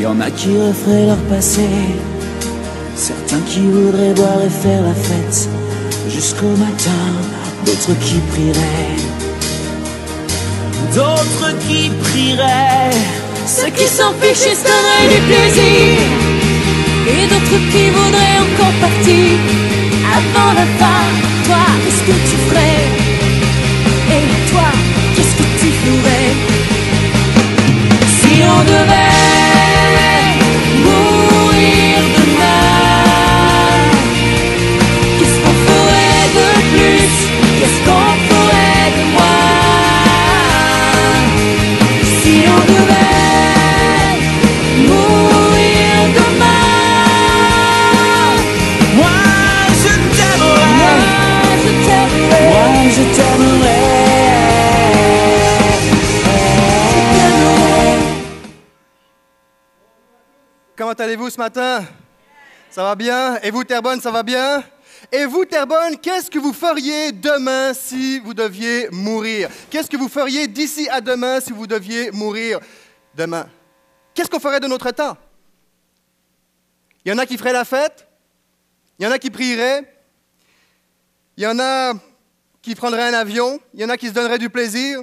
Y en a qui referaient leur passé, certains qui voudraient boire et faire la fête. Jusqu'au matin, d'autres qui prieraient, d'autres qui prieraient, ceux qui s'en fichent se donneraient du plaisir, et d'autres qui voudraient encore partir. Avant la fin. Toi, qu'est-ce que tu ferais? Et toi, qu'est-ce que tu ferais? Si on devait allez-vous ce matin? Ça va bien? Et vous, Terrebonne, ça va bien? Et vous, Terrebonne, qu'est-ce que vous feriez demain si vous deviez mourir? Qu'est-ce que vous feriez d'ici à demain si vous deviez mourir demain? Qu'est-ce qu'on ferait de notre temps? Il y en a qui feraient la fête, il y en a qui prieraient, il y en a qui prendraient un avion, il y en a qui se donneraient du plaisir,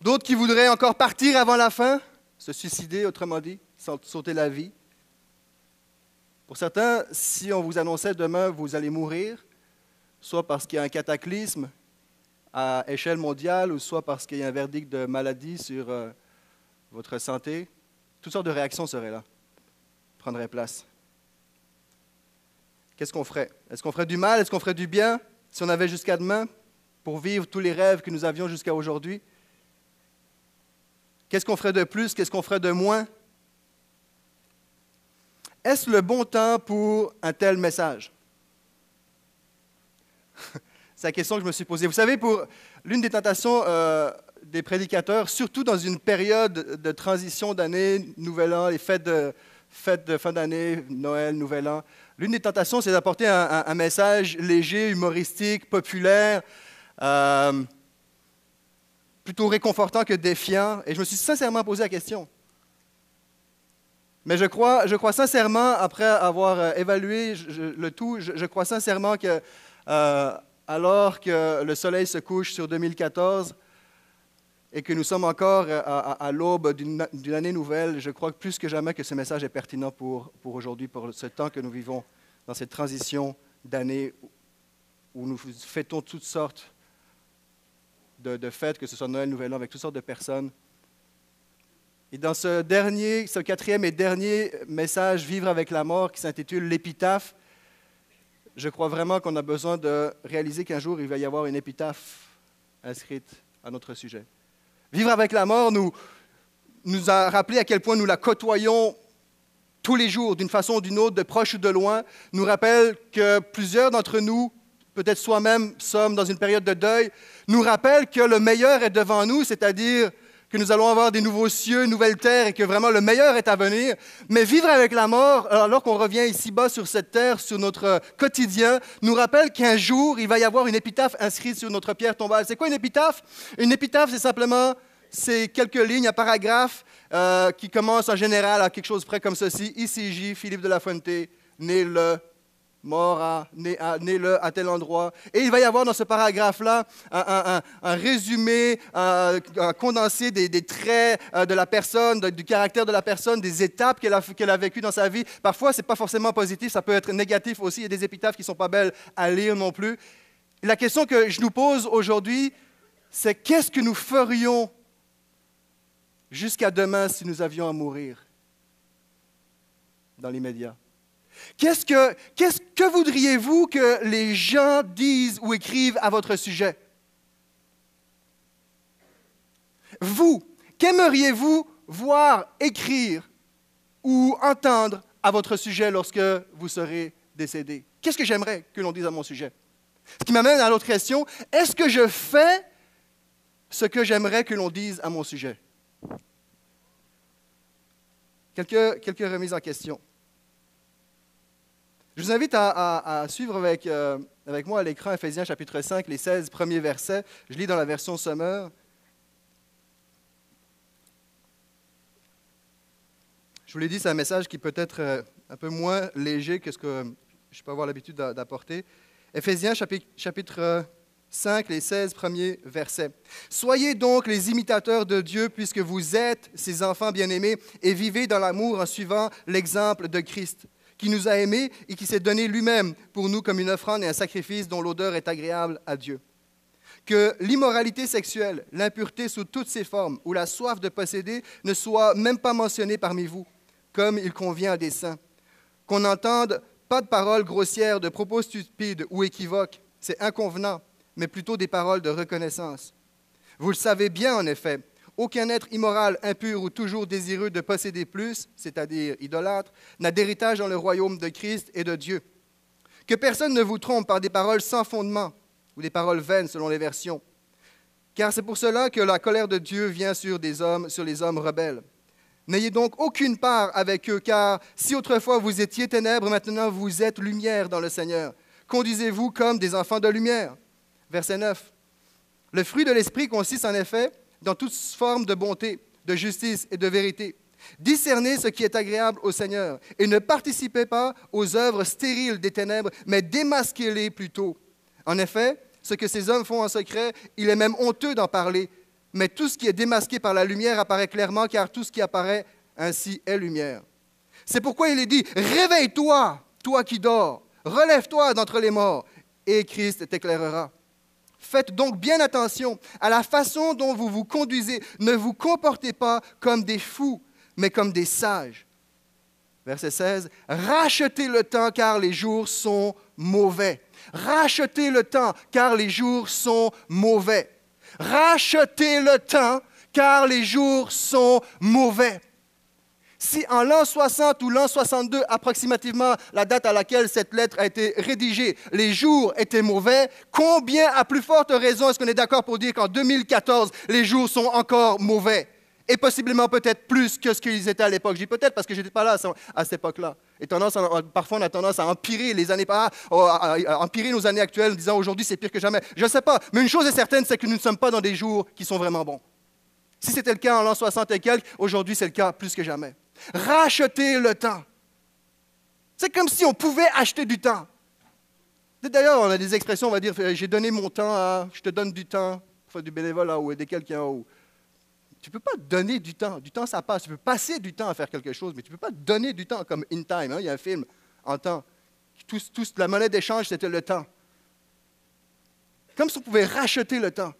d'autres qui voudraient encore partir avant la fin, se suicider, autrement dit, sa- sauter la vie? Pour certains, si on vous annonçait demain vous allez mourir, soit parce qu'il y a un cataclysme à échelle mondiale, ou soit parce qu'il y a un verdict de maladie sur euh, votre santé, toutes sortes de réactions seraient là, prendraient place. Qu'est-ce qu'on ferait? Est-ce qu'on ferait du mal? Est-ce qu'on ferait du bien si on avait jusqu'à demain pour vivre tous les rêves que nous avions jusqu'à aujourd'hui? Qu'est-ce qu'on ferait de plus? Qu'est-ce qu'on ferait de moins? Est-ce le bon temps pour un tel message? C'est la question que je me suis posée. Vous savez, pour l'une des tentations euh, des prédicateurs, surtout dans une période de transition d'année, Nouvel An, les fêtes de, fêtes de fin d'année, Noël, Nouvel An, l'une des tentations, c'est d'apporter un, message léger, humoristique, populaire, euh, plutôt réconfortant que défiant. Et je me suis sincèrement posé la question. Mais je crois, je crois sincèrement, après avoir euh, évalué le tout, je, crois sincèrement que euh, alors que le soleil se couche sur 2014 et que nous sommes encore euh, à, l'aube d'une année nouvelle, je crois plus que jamais que ce message est pertinent pour, pour aujourd'hui, pour ce temps que nous vivons dans cette transition d'année où nous fêtons toutes sortes de, de fêtes, que ce soit Noël, Nouvel An, avec toutes sortes de personnes. Et dans ce dernier, ce quatrième et dernier message, Vivre avec la mort, qui s'intitule L'épitaphe, je crois vraiment qu'on a besoin de réaliser qu'un jour, il va y avoir une épitaphe inscrite à notre sujet. Vivre avec la mort nous, nous a rappelé à quel point nous la côtoyons tous les jours, d'une façon ou d'une autre, de proche ou de loin, nous rappelle que plusieurs d'entre nous, peut-être soi-même, sommes dans une période de deuil, nous rappelle que le meilleur est devant nous, c'est-à-dire que nous allons avoir des nouveaux cieux, une nouvelle terre et que vraiment le meilleur est à venir. Mais vivre avec la mort, alors qu'on revient ici-bas sur cette terre, sur notre quotidien, nous rappelle qu'un jour, il va y avoir une épitaphe inscrite sur notre pierre tombale. C'est quoi une épitaphe? Une épitaphe, c'est simplement c'est quelques lignes, un paragraphe euh, qui commence en général à quelque chose près comme ceci. ICJ, Philippe de la Fuente, né le, mort à, né, à- né le, à tel endroit. Et il va y avoir dans ce paragraphe-là un, un- un- résumé, un, un condensé des, des traits euh, de la personne, du caractère de la personne, des étapes qu'elle a, qu'elle a vécues dans sa vie. Parfois, ce n'est pas forcément positif, ça peut être négatif aussi. Il y a des épitaphes qui ne sont pas belles à lire non plus. La question que je nous pose aujourd'hui, c'est qu'est-ce que nous ferions jusqu'à demain si nous avions à mourir dans l'immédiat? Qu'est-ce que, voudriez-vous que les gens disent ou écrivent à votre sujet? Vous, qu'aimeriez-vous voir écrire ou entendre à votre sujet lorsque vous serez décédé? Qu'est-ce que j'aimerais que l'on dise à mon sujet? Ce qui m'amène à l'autre question, est-ce que je fais ce que j'aimerais que l'on dise à mon sujet? Quelques remises en question. Je vous invite à, suivre avec, euh, avec moi à l'écran Ephésiens chapitre 5, les 16 premiers versets. Je lis dans la version Summer. Je vous l'ai dit, c'est un message qui peut être euh, un peu moins léger que ce que je peux avoir l'habitude d'apporter. Éphésiens chapitre, chapitre 5, les 16 premiers versets. Soyez donc les imitateurs de Dieu puisque vous êtes ses enfants bien-aimés et vivez dans l'amour en suivant l'exemple de Christ, qui nous a aimés et qui s'est donné lui-même pour nous comme une offrande et un sacrifice dont l'odeur est agréable à Dieu. Que l'immoralité sexuelle, l'impureté sous toutes ses formes ou la soif de posséder ne soient même pas mentionnées parmi vous, comme il convient à des saints. Qu'on n'entende pas de paroles grossières, de propos stupides ou équivoques, c'est inconvenant mais plutôt des paroles de reconnaissance. Vous le savez bien, en effet, aucun être immoral, impur ou toujours désireux de posséder plus, c'est-à-dire idolâtre, n'a d'héritage dans le royaume de Christ et de Dieu. Que personne ne vous trompe par des paroles sans fondement ou des paroles vaines selon les versions. Car c'est pour cela que la colère de Dieu vient sur des hommes, sur les hommes rebelles. N'ayez donc aucune part avec eux, car si autrefois vous étiez ténèbres, maintenant vous êtes lumière dans le Seigneur. Conduisez-vous comme des enfants de lumière. Verset 9. Le fruit de l'Esprit consiste en effet dans toute forme de bonté, de justice et de vérité. Discernez ce qui est agréable au Seigneur et ne participez pas aux œuvres stériles des ténèbres, mais démasquez-les plutôt. En effet, ce que ces hommes font en secret, il est même honteux d'en parler, mais tout ce qui est démasqué par la lumière apparaît clairement, car tout ce qui apparaît ainsi est lumière. C'est pourquoi il est dit, réveille-toi, toi qui dors, relève-toi d'entre les morts, et Christ t'éclairera. Faites donc bien attention à la façon dont vous vous conduisez. Ne vous comportez pas comme des fous, mais comme des sages. Verset 16. Rachetez le temps car les jours sont mauvais. Rachetez le temps car les jours sont mauvais. Rachetez le temps car les jours sont mauvais. Si en l'an 60 ou l'an 62, approximativement la date à laquelle cette lettre a été rédigée, les jours étaient mauvais, combien à plus forte raison est-ce qu'on est, d'accord pour dire qu'en 2014, les jours sont encore mauvais? Et possiblement peut-être plus que ce qu'ils étaient à l'époque. Je dis peut-être parce que je n'étais pas là à cette époque-là. Et tendance parfois, on a tendance à empirer les années à, empirer nos années actuelles en disant aujourd'hui c'est pire que jamais. Je ne sais pas, mais une chose est certaine, c'est que nous ne sommes pas dans des jours qui sont vraiment bons. Si c'était le cas en l'an 60 et quelques, aujourd'hui c'est le cas plus que jamais. Racheter le temps. C'est comme si on pouvait acheter du temps. D'ailleurs, on a des expressions, on va dire, j'ai donné mon temps à, je te donne du temps, pour faire du bénévolat ou aider quelqu'un. Ou... Tu ne peux pas donner du temps. Du temps, ça passe. Tu peux passer du temps à faire quelque chose, mais tu ne peux pas donner du temps comme In Time. Hein. Il y a un film en temps. la monnaie d'échange, c'était le temps. Comme si on pouvait racheter le temps.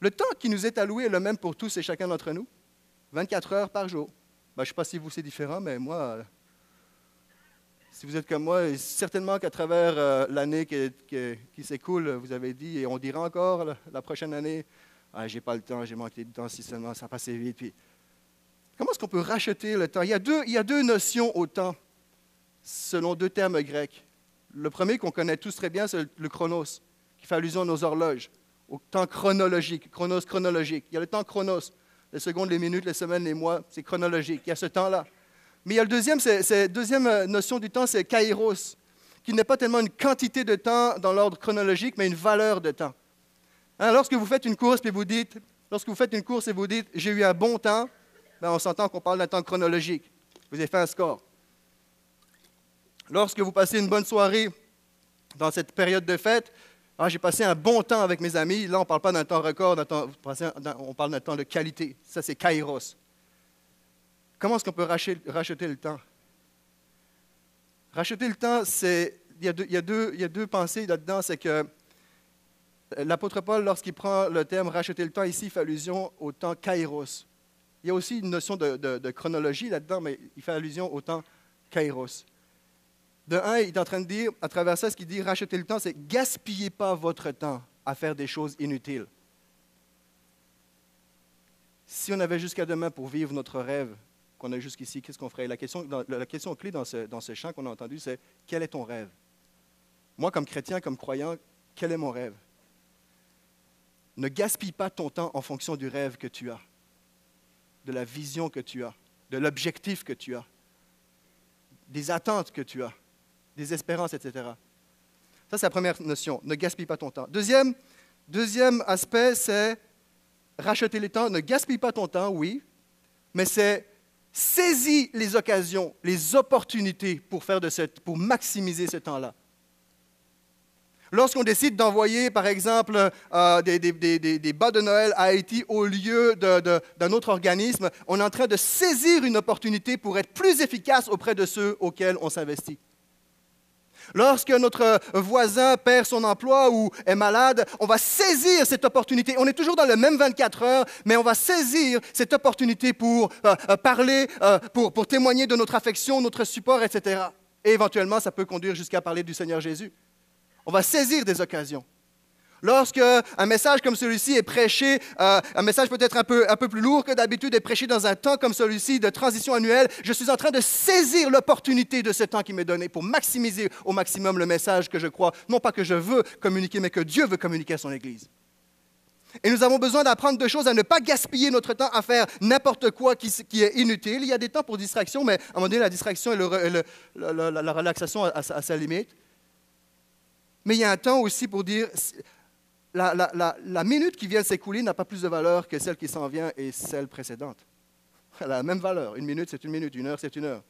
Le temps qui nous est alloué est le même pour tous et chacun d'entre nous. 24 heures par jour. Ben, je ne sais pas si vous c'est différent, mais moi, euh, si vous êtes comme moi, certainement qu'à travers euh, l'année qui, s'écoule, vous avez dit, et on dira encore la, prochaine année, ah, j'ai pas le temps, j'ai manqué de temps, si seulement ça passait vite. Puis, comment est-ce qu'on peut racheter le temps? Il y, a deux, il y a deux notions au temps, selon deux termes grecs. Le premier qu'on connaît tous très bien, c'est le chronos, qui fait allusion à nos horloges, au temps chronologique, chronos chronologique. Il y a le temps chronos, les secondes, les minutes, les semaines, les mois, c'est chronologique. Il y a ce temps-là. Mais il y a le deuxième, c'est, deuxième euh, notion du temps, c'est kairos, qui n'est pas tellement une quantité de temps dans l'ordre chronologique, mais une valeur de temps. Hein, lorsque vous faites une course et vous dites, lorsque vous faites une course et vous dites, j'ai eu un bon temps, ben, on s'entend qu'on parle d'un temps chronologique. Vous avez fait un score. Lorsque vous passez une bonne soirée dans cette période de fête, ah, j'ai passé un bon temps avec mes amis. Là, on ne parle pas d'un temps record, on parle d'un temps de qualité. Ça, c'est kairos. Comment est-ce qu'on peut racheter, le temps? Racheter le temps, c'est. Il y, a deux, pensées là-dedans. C'est que l'apôtre Paul, lorsqu'il prend le terme racheter le temps, ici, il fait allusion au temps kairos. Il y a aussi une notion de, de chronologie là-dedans, mais il fait allusion au temps kairos. De un, il est en train de dire, à travers ça, ce qu'il dit, racheter le temps, c'est gaspillez pas votre temps à faire des choses inutiles. Si on avait jusqu'à demain pour vivre notre rêve qu'on a jusqu'ici, qu'est-ce qu'on ferait? La question, la question clé dans ce, dans ce chant qu'on a entendu, c'est quel est ton rêve Moi, comme chrétien, comme croyant, quel est mon rêve? Ne gaspille pas ton temps en fonction du rêve que tu as, de la vision que tu as, de l'objectif que tu as, des attentes que tu as des espérances, etc. Ça, c'est la première notion. Ne gaspille pas ton temps. Deuxième, aspect, c'est racheter le temps. Ne gaspille pas ton temps, oui, mais c'est Saisis les occasions, les opportunités pour, faire de maximiser ce temps-là. Lorsqu'on décide d'envoyer, par exemple, euh, des, des, bas de Noël à Haïti au lieu d'un autre organisme, on est en train de saisir une opportunité pour être plus efficace auprès de ceux auxquels on s'investit. Lorsque notre voisin perd son emploi ou est malade, on va saisir cette opportunité. On est toujours dans le même 24 heures, mais on va saisir cette opportunité pour euh, euh, parler, pour témoigner de notre affection, notre support, etc. Et éventuellement, ça peut conduire jusqu'à parler du Seigneur Jésus. On va saisir des occasions. Lorsque un message comme celui-ci est prêché, euh, un message peut-être un peu, un peu plus lourd que d'habitude est prêché dans un temps comme celui-ci de transition annuelle, je suis en train de saisir l'opportunité de ce temps qui m'est donné pour maximiser au maximum le message que je crois, non pas que je veux communiquer, mais que Dieu veut communiquer à son Église. Et nous avons besoin d'apprendre deux choses, à ne pas gaspiller notre temps à faire n'importe quoi qui, est inutile. Il y a des temps pour distraction, mais à un moment donné, la distraction et la, relaxation à sa limite. Mais il y a un temps aussi pour dire, la, minute qui vient de s'écouler n'a pas plus de valeur que celle qui s'en vient et celle précédente. Elle a la même valeur. Une minute, c'est une minute. Une heure, c'est une heure.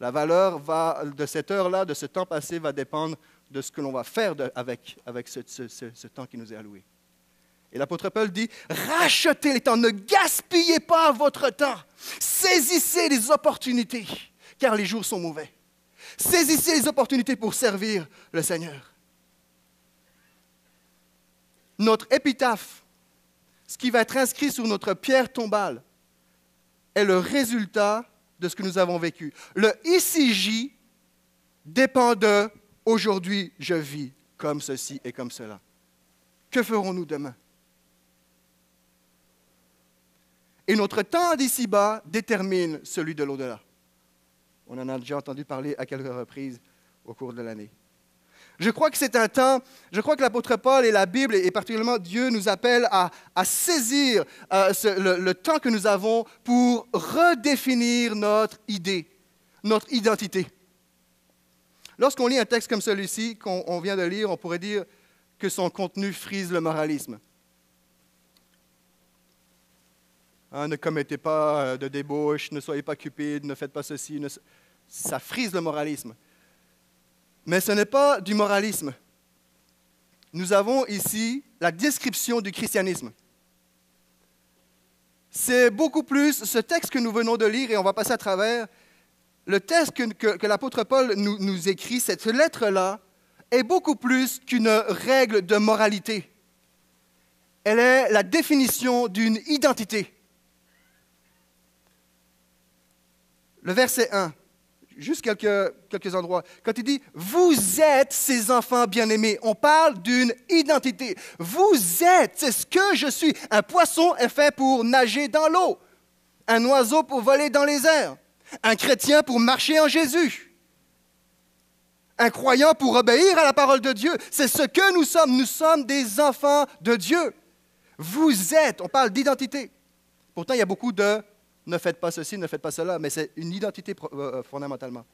La valeur va, de cette heure-là, de ce temps passé, va dépendre de ce que l'on va faire avec, avec ce, ce, temps qui nous est alloué. Et l'apôtre Paul dit, rachetez les temps, ne gaspillez pas votre temps, saisissez les opportunités, car les jours sont mauvais. Saisissez les opportunités pour servir le Seigneur notre épitaphe, ce qui va être inscrit sur notre pierre tombale, est le résultat de ce que nous avons vécu. Le ici dépend de aujourd'hui je vis comme ceci et comme cela. Que ferons-nous demain? Et notre temps d'ici-bas détermine celui de l'au-delà. On en a déjà entendu parler à quelques reprises au cours de l'année. Je crois que c'est un temps, je crois que l'apôtre Paul et la Bible, et particulièrement Dieu, nous appellent à, saisir euh, le, temps que nous avons pour redéfinir notre idée, notre identité. Lorsqu'on lit un texte comme celui-ci, qu'on vient de lire, on pourrait dire que son contenu frise le moralisme. Hein, ne commettez pas euh, de débauche, ne soyez pas cupide, ne faites pas ceci. Ça frise le moralisme. Mais ce n'est pas du moralisme. Nous avons ici la description du christianisme. C'est beaucoup plus ce texte que nous venons de lire, et on va passer à travers, le texte que, l'apôtre Paul nous, nous écrit, cette lettre-là, est beaucoup plus qu'une règle de moralité. Elle est la définition d'une identité. Le verset 1 juste quelques, quelques endroits. Quand il dit Vous êtes ces enfants bien-aimés, on parle d'une identité. Vous êtes, c'est ce que je suis. Un poisson est fait pour nager dans l'eau, un oiseau pour voler dans les airs, un chrétien pour marcher en Jésus, un croyant pour obéir à la parole de Dieu. C'est ce que nous sommes. Nous sommes des enfants de Dieu. Vous êtes, on parle d'identité. Pourtant, il y a beaucoup de ne faites pas ceci, ne faites pas cela, mais c'est une identité euh, euh, fondamentalement.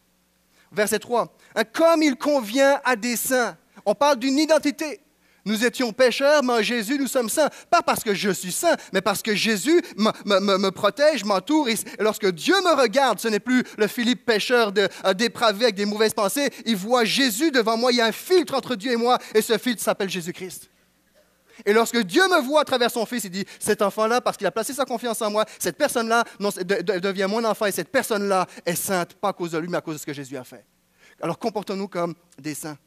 Verset 3, comme il convient à des saints. On parle d'une identité. Nous étions pécheurs, mais en Jésus, nous sommes saints. Pas parce que je suis saint, mais parce que Jésus me, protège, m'entoure. Et lorsque Dieu me regarde, ce n'est plus le Philippe pécheur de, euh, dépravé avec des mauvaises pensées. Il voit Jésus devant moi. Il y a un filtre entre Dieu et moi, et ce filtre s'appelle Jésus-Christ. Et lorsque Dieu me voit à travers son Fils, il dit, cet enfant-là, parce qu'il a placé sa confiance en moi, cette personne-là devient mon enfant et cette personne-là est sainte, pas à cause de lui, mais à cause de ce que Jésus a fait. Alors comportons-nous comme des saints.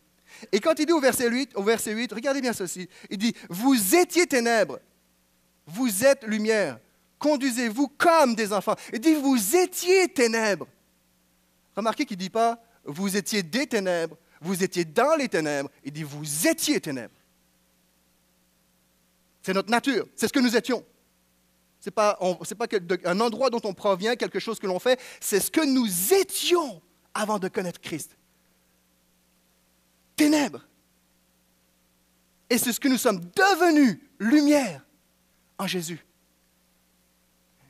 Et quand il dit au verset 8, au verset 8 regardez bien ceci, il dit, vous étiez ténèbres, vous êtes lumière, conduisez-vous comme des enfants. Il dit, vous étiez ténèbres. Remarquez qu'il ne dit pas, vous étiez des ténèbres, vous étiez dans les ténèbres. Il dit, vous étiez ténèbres. C'est notre nature, c'est ce que nous étions. Ce n'est pas, un endroit dont on provient, quelque chose que l'on fait, c'est ce que nous étions avant de connaître Christ. Ténèbres. Et c'est ce que nous sommes devenus, lumière, en Jésus.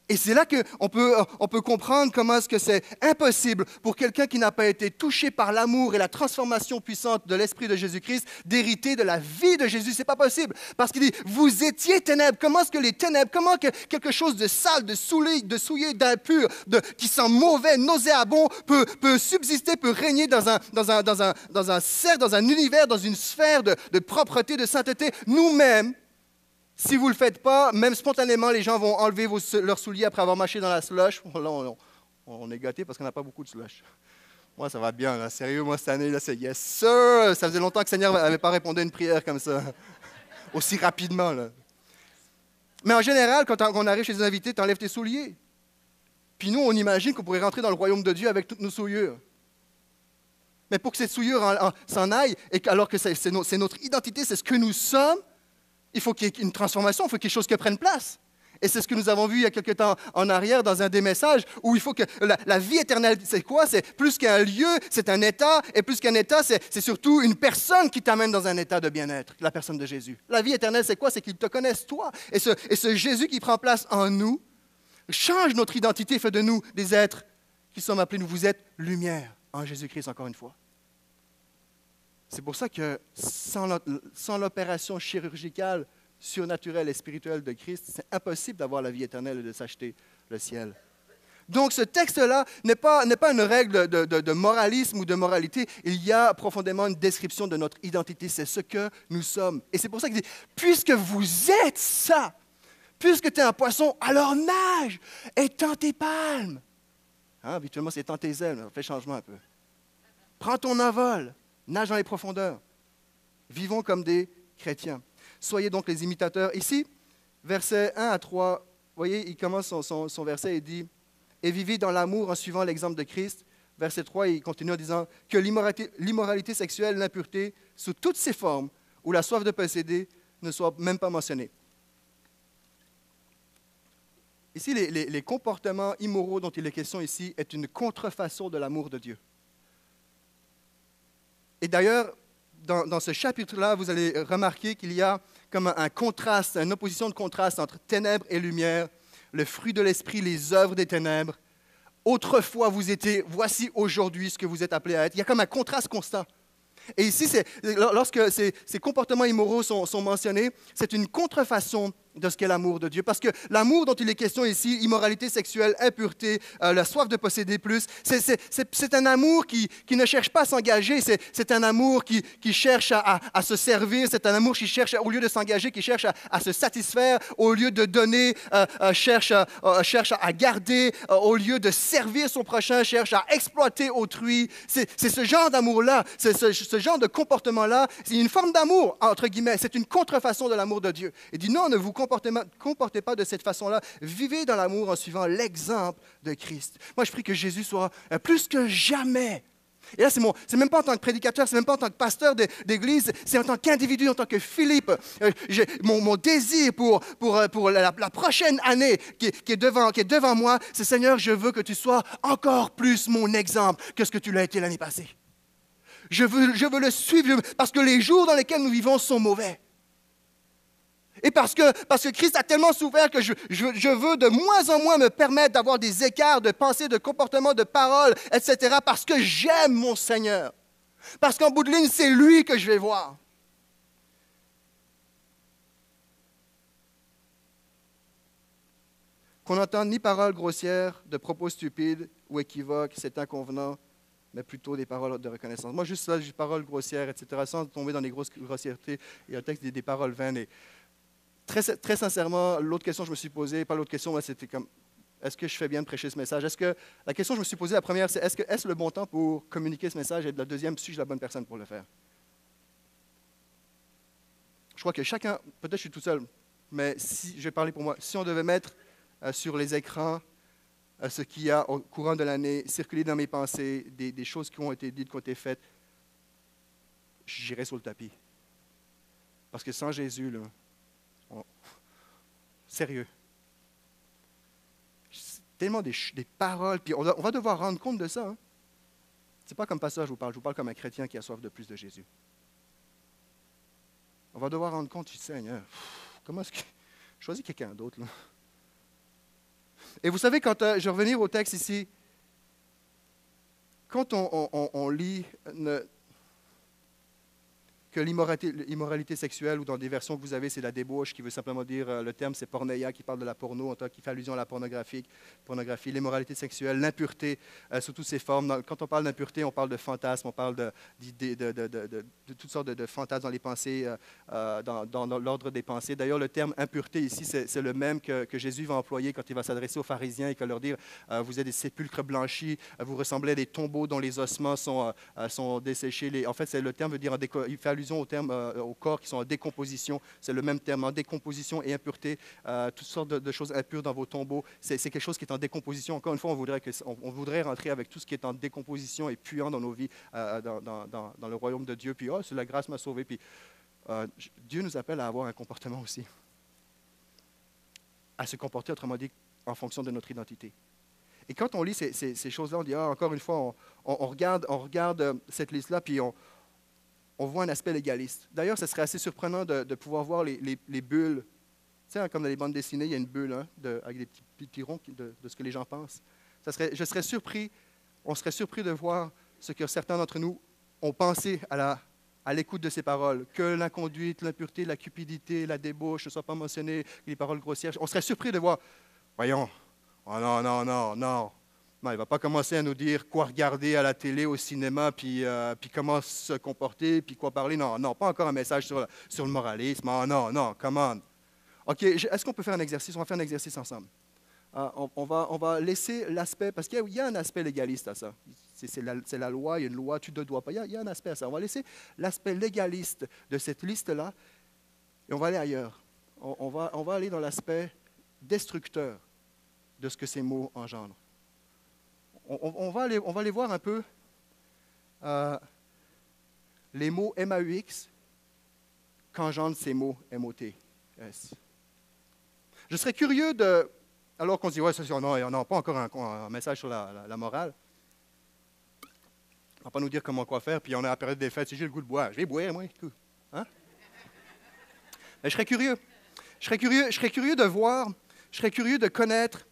Et c'est là qu'on peut, on peut comprendre comment est-ce que c'est impossible pour quelqu'un qui n'a pas été touché par l'amour et la transformation puissante de l'Esprit de Jésus-Christ d'hériter de la vie de Jésus. C'est pas possible. Parce qu'il dit, vous étiez ténèbres. Comment est-ce que les ténèbres, comment que quelque chose de sale, de souillé, de souillé, d'impur, de, qui sent mauvais, nauséabond, peut, peut subsister, peut régner dans un, dans un, dans un, dans un cercle, dans un univers, dans une sphère de, de propreté, de sainteté. Nous-mêmes, si vous ne le faites pas, même spontanément, les gens vont enlever leurs souliers après avoir marché dans la slush. Là, on, est gâté parce qu'on n'a pas beaucoup de slush. Moi, ça va bien. Sérieux, moi, cette année, là, c'est yes, sir. Ça faisait longtemps que le Seigneur n'avait pas répondu à une prière comme ça. Aussi rapidement. Mais en général, quand on arrive chez des invités, tu enlèves tes souliers. Puis nous, on imagine qu'on pourrait rentrer dans le royaume de Dieu avec toutes nos souillures. Mais pour que cette souillure s'en aille, et alors que c'est notre identité, c'est ce que nous sommes, il faut qu'il y ait une transformation, il faut quelque chose qui prenne place. Et c'est ce que nous avons vu il y a quelque temps en arrière dans un des messages où il faut que la, vie éternelle, c'est quoi? C'est plus qu'un lieu, c'est un état. Et plus qu'un état, c'est surtout une personne qui t'amène dans un état de bien-être, la personne de Jésus. La vie éternelle, c'est quoi? C'est qu'il te connaisse toi. Et ce, et ce Jésus qui prend place en nous change notre identité, fait de nous des êtres qui sommes appelés, nous vous êtes lumière en Jésus-Christ, encore une fois. C'est pour ça que sans l'opération chirurgicale, surnaturelle et spirituelle de Christ, c'est impossible d'avoir la vie éternelle et de s'acheter le ciel. Donc ce texte-là n'est pas, pas, une règle de, moralisme ou de moralité, il y a profondément une description de notre identité, c'est ce que nous sommes. Et c'est pour ça qu'il dit, puisque vous êtes ça, puisque tu es un poisson, alors nage, étends tes palmes. Hein, habituellement, c'est étends tes ailes, fais changement un peu. Prends ton envol nage dans les profondeurs. Vivons comme des chrétiens. Soyez donc les imitateurs. Ici, versets 1 à 3, vous voyez, il commence son, verset et dit Et vivez dans l'amour en suivant l'exemple de Christ. Verset 3, il continue en disant Que l'immoralité sexuelle, l'impureté, sous toutes ses formes, ou la soif de posséder, ne soit même pas mentionnée. Ici, les, les comportements immoraux dont il est question ici est une contrefaçon de l'amour de Dieu. Et d'ailleurs, dans, ce chapitre-là, vous allez remarquer qu'il y a comme un, contraste, une opposition de contraste entre ténèbres et lumière, le fruit de l'esprit, les œuvres des ténèbres. Autrefois, vous étiez, voici aujourd'hui ce que vous êtes appelé à être. Il y a comme un contraste constant. Et ici, lorsque ces, comportements immoraux sont mentionnés, c'est une contrefaçon de ce qu'est l'amour de Dieu. Parce que l'amour dont il est question ici, immoralité sexuelle, impureté, euh, la soif de posséder plus, c'est un amour qui, qui, ne cherche pas à s'engager, c'est un amour qui, qui cherche à, à, se servir, c'est un amour qui cherche, au lieu de s'engager, qui cherche à, à, se satisfaire, au lieu de donner, euh, euh, cherche, cherche à garder, au lieu de servir son prochain, cherche à exploiter autrui. C'est ce genre d'amour-là, c'est ce, ce, genre de comportement-là, c'est une forme d'amour, entre guillemets, c'est une contrefaçon de l'amour de Dieu. Il dit non, ne vous pas de cette façon-là. Vivez dans l'amour en suivant l'exemple de Christ. Moi, je prie que Jésus soit euh, plus que jamais et là, c'est, mon, c'est même pas en tant que prédicateur, c'est même pas en tant que pasteur d'église, c'est en tant qu'individu, en tant que Philippe. Euh, mon, mon, désir pour, pour, euh, pour la, prochaine année qui, qui, est devant, qui est devant moi, c'est Seigneur, je veux que tu sois encore plus mon exemple que ce que tu l'as été l'année passée. Je veux, je veux le suivre parce que les jours dans lesquels nous vivons sont mauvais. Et parce que, parce que Christ a tellement souffert que je, je, veux de moins en moins me permettre d'avoir des écarts de pensée, de comportement, de parole, etc. Parce que j'aime mon Seigneur. Parce qu'en bout de ligne, c'est lui que je vais voir. Qu'on n'entende ni paroles grossières, de propos stupides ou équivoques, c'est inconvenant, mais plutôt des paroles de reconnaissance. Moi, juste là, des paroles grossières, etc., sans tomber dans des grosses grossièretés. Il y a un texte des, des paroles vaines. Très, sincèrement, l'autre question que je me suis posée, pas l'autre question, c'était comme est-ce que je fais bien de prêcher ce message? Est-ce que la question que je me suis posée, la première, c'est est-ce est-ce le bon temps pour communiquer ce message? Et la deuxième, suis-je la bonne personne pour le faire? Je crois que chacun, peut-être je suis tout seul, mais si je vais parler pour moi, si on devait mettre euh, sur les écrans euh, ce qu'il y a au courant de l'année, circuler dans mes pensées, des, choses qui ont été dites, qui ont été faites, j'irais sur le tapis. Parce que sans Jésus, là, Sérieux. Tellement des, paroles, puis on, va devoir rendre compte de ça. Hein. Ce n'est pas comme ça je vous parle, je vous parle comme un chrétien qui a soif de plus de Jésus. On va devoir rendre compte, Seigneur, comment est-ce que. Choisis quelqu'un d'autre, là. Et vous savez, quand je vais revenir au texte ici, quand on, lit que l'immoralité sexuelle, ou dans des versions que vous avez, c'est la débauche, qui veut simplement dire, euh, le terme c'est porneia, qui parle de la porno, qui fait allusion à la pornographie, pornographie l'immoralité sexuelle, l'impureté euh, sous toutes ses formes. Quand on parle d'impureté, on parle de fantasme, on parle de, toutes sortes de, fantasmes dans les pensées, euh, dans, l'ordre des pensées. D'ailleurs, le terme impureté ici, c'est le même que, Jésus va employer quand il va s'adresser aux pharisiens et qu'il va leur dire, vous êtes des sépulcres blanchis, vous ressemblez à des tombeaux dont les ossements sont, sont desséchés. En fait, le terme veut dire, il fait allusion au terme euh, corps qui sont en décomposition. C'est le même terme, en décomposition et impureté. Euh, toutes sortes de, choses impures dans vos tombeaux. C'est quelque chose qui est en décomposition. Encore une fois, on voudrait, on, voudrait rentrer avec tout ce qui est en décomposition et puant dans nos vies, euh, dans, le royaume de Dieu. Puis, oh, c'est la grâce m'a sauvé. Puis, Dieu nous appelle à avoir un comportement aussi. À se comporter, autrement dit, en fonction de notre identité. Et quand on lit ces, choses-là, on dit, ah, encore une fois, on, on, regarde, on regarde cette liste-là, puis on, on voit un aspect légaliste. D'ailleurs, ce serait assez surprenant de, pouvoir voir les, bulles. Tu sais, hein, comme dans les bandes dessinées, il y a une bulle hein, avec des petits, petits de, ce que les gens pensent. Serait, je serais surpris, on serait surpris de voir ce que certains d'entre nous ont pensé à à l'écoute de ces paroles, que l'inconduite, l'impureté, la cupidité, la débauche ne soient pas mentionnées, les paroles grossières. On serait surpris de voir, voyons, oh non, non, non, non, il ne va pas commencer à nous dire quoi regarder à la télé, au cinéma, puis, euh, puis comment se comporter, puis quoi parler. Non, non, pas encore un message sur, sur le moralisme. Oh, non, non, come OK, est-ce qu'on peut faire un exercice? On va faire un exercice ensemble. Ah, on, va, on va laisser l'aspect, parce qu'il y, a un aspect légaliste à ça. C'est la, loi, il y a une loi, tu ne dois pas. Il y, a, il y, a, un aspect à ça. On va laisser l'aspect légaliste de cette liste-là et on va aller ailleurs. On, va, on va aller dans l'aspect destructeur de ce que ces mots engendrent on, va aller, voir un peu euh, les mots MAUX qu'engendrent ces mots MOTS. Je serais curieux de, alors qu'on se dit, ouais, on n'a pas encore un, message sur la, morale. On ne va pas nous dire comment quoi faire, puis on est à la période des fêtes, si j'ai le goût de boire, je vais boire, moi. Hein? Mais je serais curieux. Je serais curieux, je serais curieux de voir, je serais curieux de connaître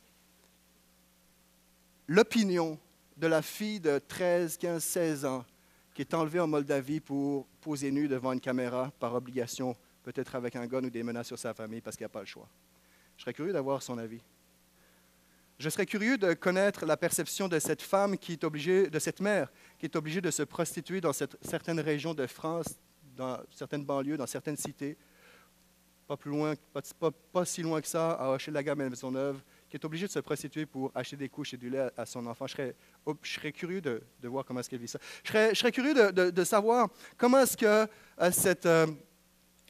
l'opinion de la fille de 13, 15, 16 ans qui est enlevée en Moldavie pour poser nue devant une caméra par obligation, peut-être avec un gun ou des menaces sur sa famille parce qu'il n'y a pas le choix. Je serais curieux d'avoir son avis. Je serais curieux de connaître la perception de cette femme qui est obligée, de cette mère, qui est obligée de se prostituer dans certaines régions de France, dans certaines banlieues, dans certaines cités, pas plus loin, pas, si loin que ça, à Hochelaga, Maisonneuve, qui est obligée de se prostituer pour acheter des couches et du lait à son enfant. Je serais, curieux de, voir comment est-ce qu'elle vit ça. Je serais, curieux de, savoir comment est-ce que euh. Euh,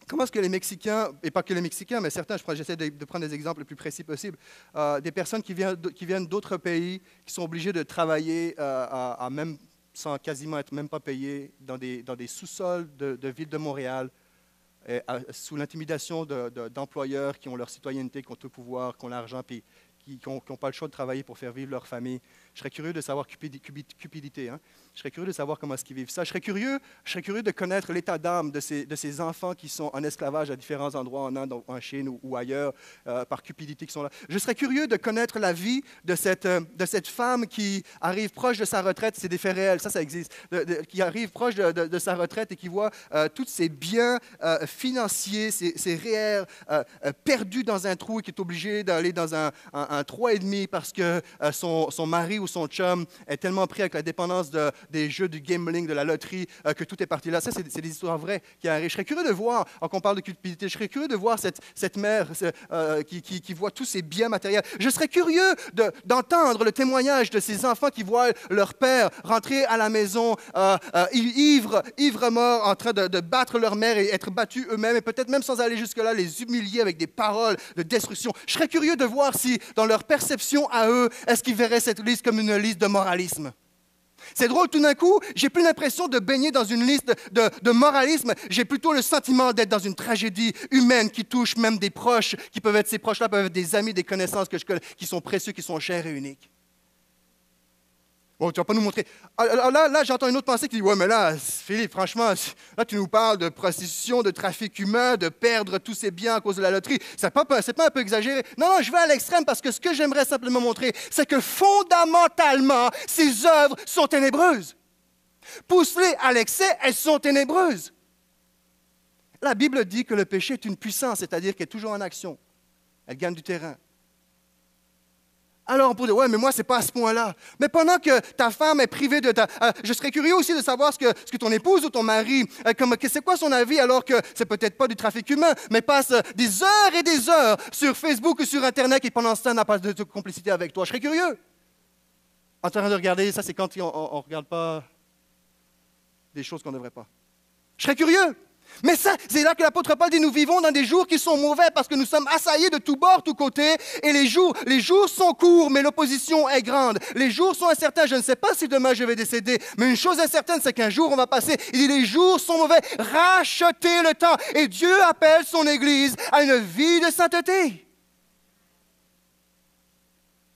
comment est-ce que les Mexicains, et pas que les Mexicains, mais certains, j'essaie de, prendre des exemples les plus précis possibles, euh, des personnes qui viennent, d'autres pays, qui sont obligées de travailler sans quasiment être même pas payées, dans des, dans des sous-sols de, de ville de Montréal, sous l'intimidation d'employeurs qui ont leur citoyenneté, qui ont tout pouvoir, qui ont l'argent, puis qui n'ont pas le choix de travailler pour faire vivre leur famille. Je serais curieux de savoir cupidité. Hein? Je serais curieux de savoir comment est-ce qu'ils vivent ça. Je serais curieux, je serais curieux de connaître l'état d'âme de ces, enfants qui sont en esclavage à différents endroits en Inde, en Chine ou, ailleurs, euh, par cupidité qui sont là. Je serais curieux de connaître la vie de cette, euh, de cette femme qui arrive proche de sa retraite. C'est des faits réels, ça, ça existe. qui arrive proche de, sa retraite et qui voit euh, tous ses biens financiers, ses, ses réels perdus dans un trou et qui est obligé d'aller dans un, un, un 3,5 parce que son, son mari son chum est tellement pris avec la dépendance de, des jeux du gambling, de la loterie, euh, que tout est parti là. Ça, c'est des histoires vraies qui arrivent. Je serais curieux de voir, quand on parle de culpabilité, je serais curieux de voir cette, cette mère euh, qui, qui, voit tous ses biens matériels. Je serais curieux d'entendre le témoignage de ces enfants qui voient leur père rentrer à la maison euh, ivre, ivre mort, en train de, de, battre leur mère et être battus eux-mêmes, et peut-être même sans aller jusque-là, les humilier avec des paroles de destruction. Je serais curieux de voir si, dans leur perception à eux, est-ce qu'ils verraient cette liste comme une liste de moralisme. C'est drôle, tout d'un coup, j'ai plus l'impression de baigner dans une liste de, moralisme, j'ai plutôt le sentiment d'être dans une tragédie humaine qui touche même des proches, qui peuvent être ces proches-là, peuvent être des amis, des connaissances qui sont précieux, qui sont chers et uniques. Bon, tu vas pas nous montrer. Alors là, là j'entends une autre pensée qui dit Ouais, mais là, Philippe, franchement, là, tu nous parles de prostitution, de trafic humain, de perdre tous ses biens à cause de la loterie. C'est pas, pas un peu exagéré. Non, non, je vais à l'extrême parce que ce que j'aimerais simplement montrer, c'est que fondamentalement, ces œuvres sont ténébreuses. Pousse-les à l'excès, elles sont ténébreuses. La Bible dit que le péché est une puissance, c'est-à-dire qu'elle est toujours en action. Elle gagne du terrain. Alors on pourrait dire, ouais, mais moi, ce n'est pas à ce point-là. Mais pendant que ta femme est privée de ta... Euh, je serais curieux aussi de savoir ce que, ce que ton épouse ou ton mari, euh, comme, c'est quoi son avis alors que c'est peut-être pas du trafic humain, mais passe des heures et des heures sur Facebook ou sur Internet et pendant ce temps n'a pas de, complicité avec toi. Je serais curieux. En train de regarder, ça c'est quand on ne regarde pas des choses qu'on ne devrait pas. Je serais curieux. Mais ça, c'est là que l'apôtre Paul dit, nous vivons dans des jours qui sont mauvais parce que nous sommes assaillis de tous bords, tous côtés, et les jours, les jours sont courts, mais l'opposition est grande. Les jours sont incertains, je ne sais pas si demain je vais décéder, mais une chose est certaine, c'est qu'un jour on va passer. Il dit, les jours sont mauvais, rachetez le temps. Et Dieu appelle son Église à une vie de sainteté.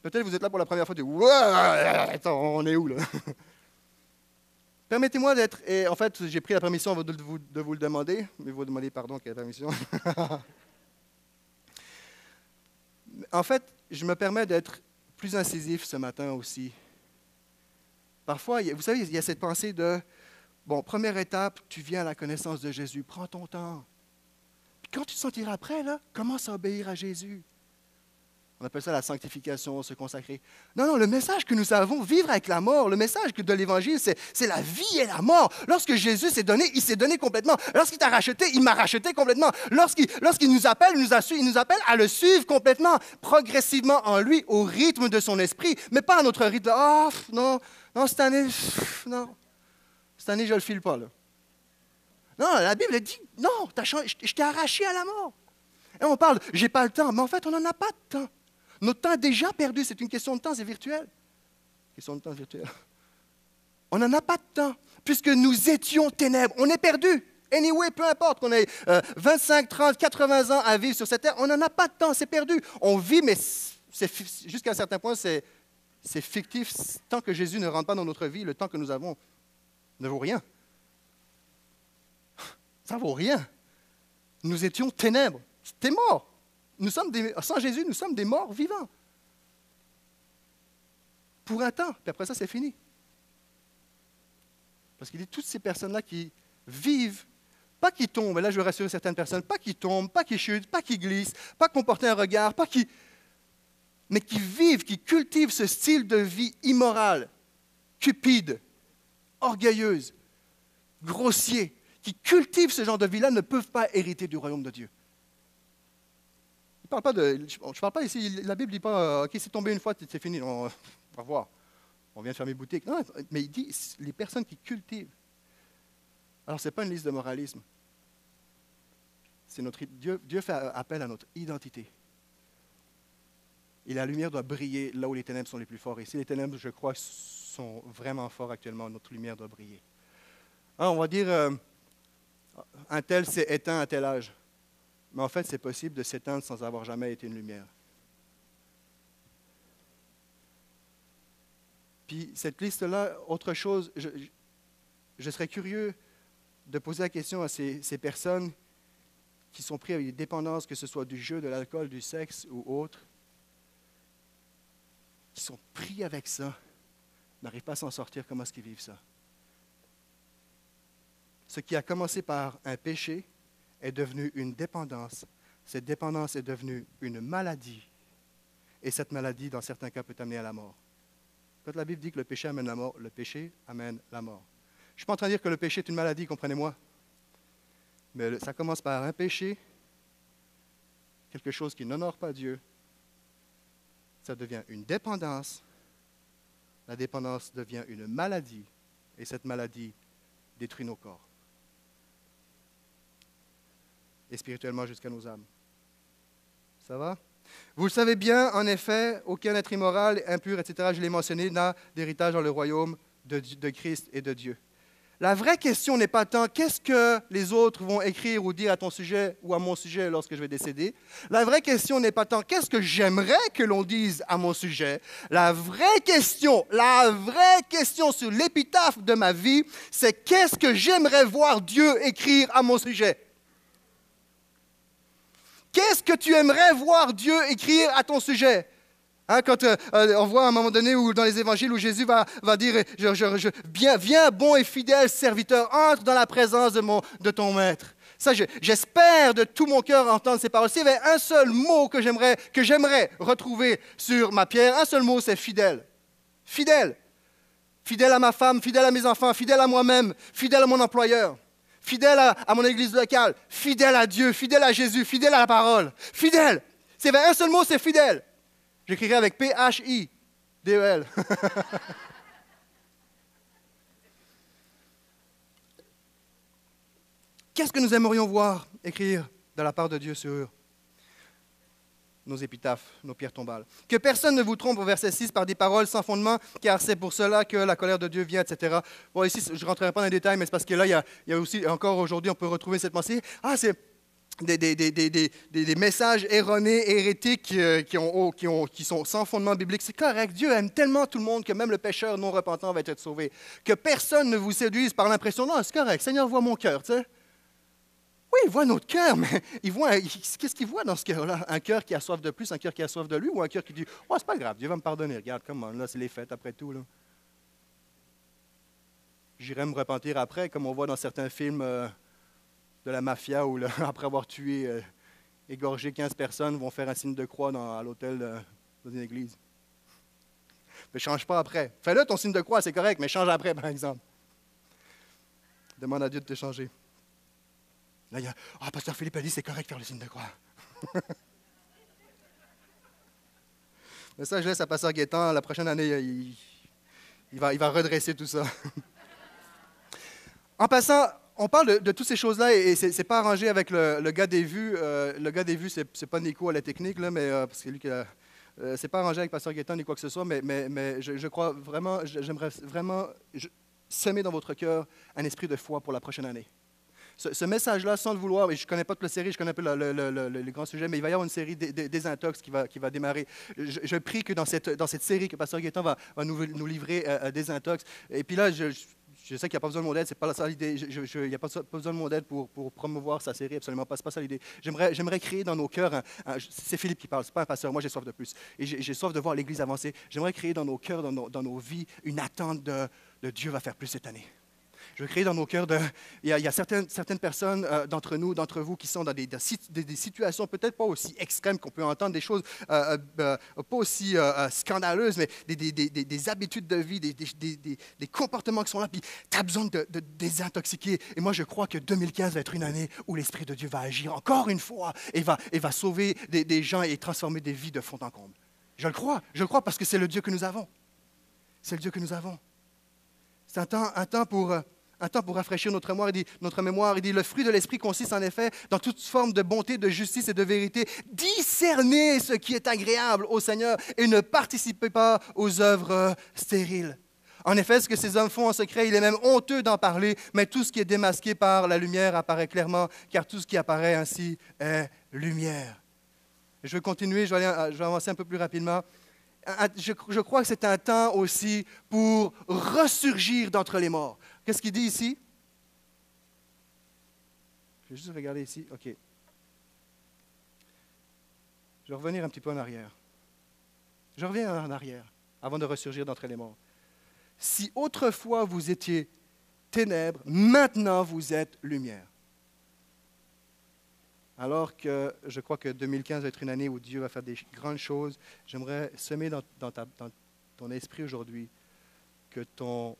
Peut-être vous êtes là pour la première fois, vous dites, on est où là? Permettez-moi d'être, et en fait, j'ai pris la permission de vous, le demander, mais vous demandez pardon, quelle permission. en fait, je me permets d'être plus incisif ce matin aussi. Parfois, vous savez, il y a cette pensée de, bon, première étape, tu viens à la connaissance de Jésus, prends ton temps. Puis quand tu te sentiras prêt, commence à obéir à Jésus. On appelle ça la sanctification, se consacrer. Non, non, le message que nous avons, vivre avec la mort, le message de l'Évangile, c'est la vie et la mort. Lorsque Jésus s'est donné, il s'est donné complètement. Lorsqu'il t'a racheté, il m'a racheté complètement. Lorsqu'il nous appelle, il nous, appelle à le suivre complètement, progressivement en lui, au rythme de son esprit, mais pas à notre rythme. Ah, oh, non, non, cette année, non. Cette année, je ne le file pas. Non, la Bible dit, non, je t'ai arraché à la mort. Et on parle, j'ai pas le temps, mais en fait, on n'en a pas de temps. Notre temps déjà perdu, c'est une question de temps, c'est virtuel. Question de temps virtuel. On n'en a pas de temps, puisque nous étions ténèbres. On est perdu. Anyway, peu importe qu'on ait 25, 30, 80 ans à vivre sur cette terre, on n'en a pas de temps, c'est perdu. On vit, mais jusqu'à un certain point, c'est fictif. Tant que Jésus ne rentre pas dans notre vie, le temps que nous avons ne vaut rien. Ça vaut rien. Nous étions ténèbres. C'était mort. Nous sommes sans Jésus, nous sommes des morts vivants. Pour un temps, puis après ça, c'est fini. Parce qu'il dit toutes ces personnes-là qui vivent, pas qui tombent, et là je veux rassurer certaines personnes, pas qui tombent, pas qui chutent, pas qui glissent, pas qui portent un regard, pas qui. mais qui vivent, qui cultivent ce style de vie immoral, cupide, orgueilleuse, grossier, qui cultivent ce genre de vie-là ne peuvent pas hériter du royaume de Dieu je ne parle pas ici, la Bible ne dit pas, euh, OK, c'est tombé une fois, c'est fini, on va voir. On vient de fermer boutique. Non, mais il dit les personnes qui cultivent. Alors, ce n'est pas une liste de moralisme. C'est notre, Dieu, Dieu fait appel à notre identité. Et la lumière doit briller là où les ténèbres sont les plus forts. Et si les ténèbres, je crois, sont vraiment forts actuellement, notre lumière doit briller. Alors, on va dire, euh, un tel s'est éteint à tel âge. Mais en fait, c'est possible de s'éteindre sans avoir jamais été une lumière. Puis cette liste-là, autre chose, je, serais curieux de poser la question à ces, ces personnes qui sont prises avec des dépendances, que ce soit du jeu, de l'alcool, du sexe ou autre, qui sont pris avec ça, n'arrivent pas à s'en sortir, comment est-ce qu'ils vivent ça? Ce qui a commencé par un péché, est devenue une dépendance. Cette dépendance est devenue une maladie. Et cette maladie, dans certains cas, peut amener à la mort. Quand la Bible dit que le péché amène la mort, le péché amène la mort. Je ne suis pas en train de dire que le péché est une maladie, comprenez-moi. Mais ça commence par un péché, quelque chose qui n'honore pas Dieu. Ça devient une dépendance. La dépendance devient une maladie. Et cette maladie détruit nos corps et spirituellement jusqu'à nos âmes. Ça va? Vous le savez bien, en effet, aucun être immoral, impur, etc., je l'ai mentionné, n'a d'héritage dans le royaume de, Christ et de Dieu. La vraie question n'est pas tant qu'est-ce que les autres vont écrire ou dire à ton sujet ou à mon sujet lorsque je vais décéder. La vraie question n'est pas tant qu'est-ce que j'aimerais que l'on dise à mon sujet. La vraie question, la vraie question sur l'épitaphe de ma vie, c'est qu'est-ce que j'aimerais voir Dieu écrire à mon sujet? Qu'est-ce que tu aimerais voir Dieu écrire à ton sujet? Hein, quand euh, euh, on voit à un moment donné où, dans les évangiles où Jésus va, va dire je, viens, bon et fidèle serviteur, entre dans la présence de, de ton maître. Ça, j'espère de tout mon cœur entendre ces paroles. S'il y avait un seul mot que j'aimerais, que j'aimerais retrouver sur ma pierre, un seul mot, c'est fidèle. Fidèle. Fidèle à ma femme, fidèle à mes enfants, fidèle à moi-même, fidèle à mon employeur, fidèle à, mon église locale, fidèle à Dieu, fidèle à Jésus, fidèle à la parole. Fidèle. Avait un seul mot, c'est fidèle. J'écrirai avec P-H-I-D-E-L. Qu'est-ce que nous aimerions voir écrire de la part de Dieu sur nos épitaphes, nos pierres tombales. Que personne ne vous trompe au verset 6 par des paroles sans fondement, car c'est pour cela que la colère de Dieu vient, etc. Bon, ici, je ne rentrerai pas dans les détails, mais c'est parce que là, il y a, aussi, encore aujourd'hui, on peut retrouver cette pensée. Ah, c'est des, messages erronés, hérétiques euh, oh, qui, sont sans fondement biblique. C'est correct. Dieu aime tellement tout le monde que même le pécheur non repentant va être sauvé. Que personne ne vous séduise par l'impression, non, c'est correct, Seigneur voit mon cœur, tu sais. Oui, il voit notre cœur, mais il voit, qu'est-ce qu'il voit dans ce cœur-là? Un cœur qui a soif de plus, un cœur qui a soif de lui, ou un cœur qui dit, oh, c'est pas grave, Dieu va me pardonner, regarde, comment, là, c'est les fêtes après tout. J'irai me repentir après, comme on voit dans certains films. Euh, de la mafia où, après avoir tué, euh, égorgé 15 personnes, vont faire un signe de croix dans, à l'hôtel dans une église. Mais change pas après. Fais-le ton signe de croix, c'est correct, mais change après, par exemple. Demande à Dieu de te changer. Là, il y a Ah, Pasteur Philippe a dit c'est correct de faire le signe de croix. mais ça, je laisse à Pasteur Guétan. La prochaine année, il, va, redresser tout ça. en passant, on parle de, toutes ces choses-là et, ce n'est pas arrangé avec le, gars des vues. Euh, le gars des vues, ce n'est pas Nico à la technique, là, mais euh, parce que lui euh, c'est pas arrangé avec Pasteur Gaétan ni quoi que ce soit, mais, mais, je, crois vraiment, j'aimerais vraiment semer dans votre cœur un esprit de foi pour la prochaine année. Ce, message-là, sans le vouloir, et je ne connais pas toute la série, je connais pas le, le, grand sujet, mais il va y avoir une série des, intox qui va, qui va démarrer. Je, prie que dans cette, série que Pasteur Gaétan va, nous, livrer des intox. Et puis là, je, sais qu'il n'y a pas besoin de mon aide, c'est pas ça l'idée. Il n'y a pas, besoin de mon aide pour, promouvoir sa série, absolument pas. C'est pas ça l'idée. J'aimerais, créer dans nos cœurs, c'est Philippe qui parle, c'est pas un pasteur. Moi, j'ai soif de plus. Et j'ai, soif de voir l'Église avancer. J'aimerais créer dans nos cœurs, dans nos, vies, une attente de Dieu va faire plus cette année. Je créer dans nos cœurs, de, il, y a, certaines, personnes euh, d'entre nous, d'entre vous, qui sont dans des, des, situations peut-être pas aussi extrêmes qu'on peut entendre, des choses euh, euh, pas aussi scandaleuses, mais des, habitudes de vie, des, comportements qui sont là, puis tu as besoin de, désintoxiquer. Et moi, je crois que 2015 va être une année où l'Esprit de Dieu va agir encore une fois et va, sauver des, gens et transformer des vies de fond en comble. Je le crois, je le crois parce que c'est le Dieu que nous avons. C'est le Dieu que nous avons. C'est un temps, un temps pour un temps pour rafraîchir notre mémoire. Il dit, le fruit de l'esprit consiste en effet dans toute forme de bonté, de justice et de vérité. Discernez ce qui est agréable au Seigneur et ne participez pas aux œuvres stériles. En effet, ce que ces hommes font en secret, il est même honteux d'en parler, mais tout ce qui est démasqué par la lumière apparaît clairement, car tout ce qui apparaît ainsi est lumière. Je vais continuer, je vais, avancer un peu plus rapidement. Je crois que c'est un temps aussi pour ressurgir d'entre les morts. Qu'est-ce qu'il dit ici? Je vais juste regarder ici. OK. Je vais revenir un petit peu en arrière. Je reviens en arrière avant de ressurgir d'entre les morts. Si autrefois vous étiez ténèbres, maintenant vous êtes lumière. Alors que je crois que 2015 va être une année où Dieu va faire des grandes choses, j'aimerais semer dans, dans ton esprit aujourd'hui que ton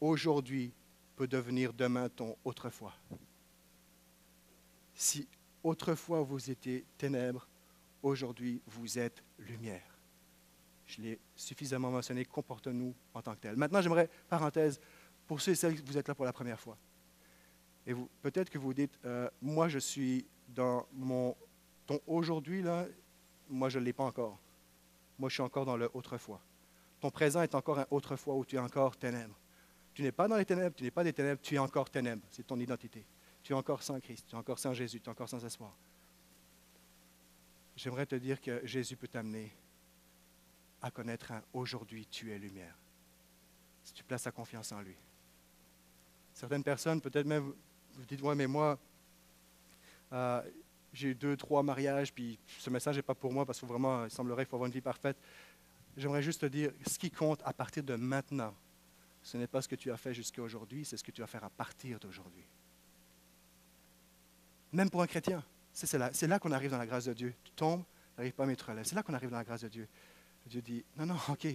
aujourd'hui peut devenir demain ton autrefois. Si autrefois vous étiez ténèbres, aujourd'hui vous êtes lumière. Je l'ai suffisamment mentionné, comporte-nous en tant que tel. Maintenant, j'aimerais, parenthèse, pour ceux et celles qui vous êtes là pour la première fois. Et peut-être que vous dites, euh, moi je suis dans mon, ton aujourd'hui, là, moi je ne l'ai pas encore. Moi je suis encore dans le autrefois. Ton présent est encore un autrefois où tu es encore ténèbres Tu n'es pas dans les ténèbres, tu n'es pas des ténèbres, tu es encore ténèbres. C'est ton identité. Tu es encore sans Christ, tu es encore sans Jésus, tu es encore sans espoir. J'aimerais te dire que Jésus peut t'amener à connaître un aujourd'hui tu es lumière. Si tu places ta confiance en lui. Certaines personnes, peut-être même, vous dites, ouais, mais moi, euh, j'ai eu deux, trois mariages, puis ce message n'est pas pour moi parce que vraiment, il semblerait qu'il faut avoir une vie parfaite. J'aimerais juste te dire, ce qui compte à partir de maintenant, ce n'est pas ce que tu as fait jusqu'à aujourd'hui, c'est ce que tu vas faire à partir d'aujourd'hui. Même pour un chrétien, c'est là, qu'on arrive dans la grâce de Dieu. Tu tombes, tu n'arrives pas à mettre relève. C'est là qu'on arrive dans la grâce de Dieu. Dieu dit, non, non, ok,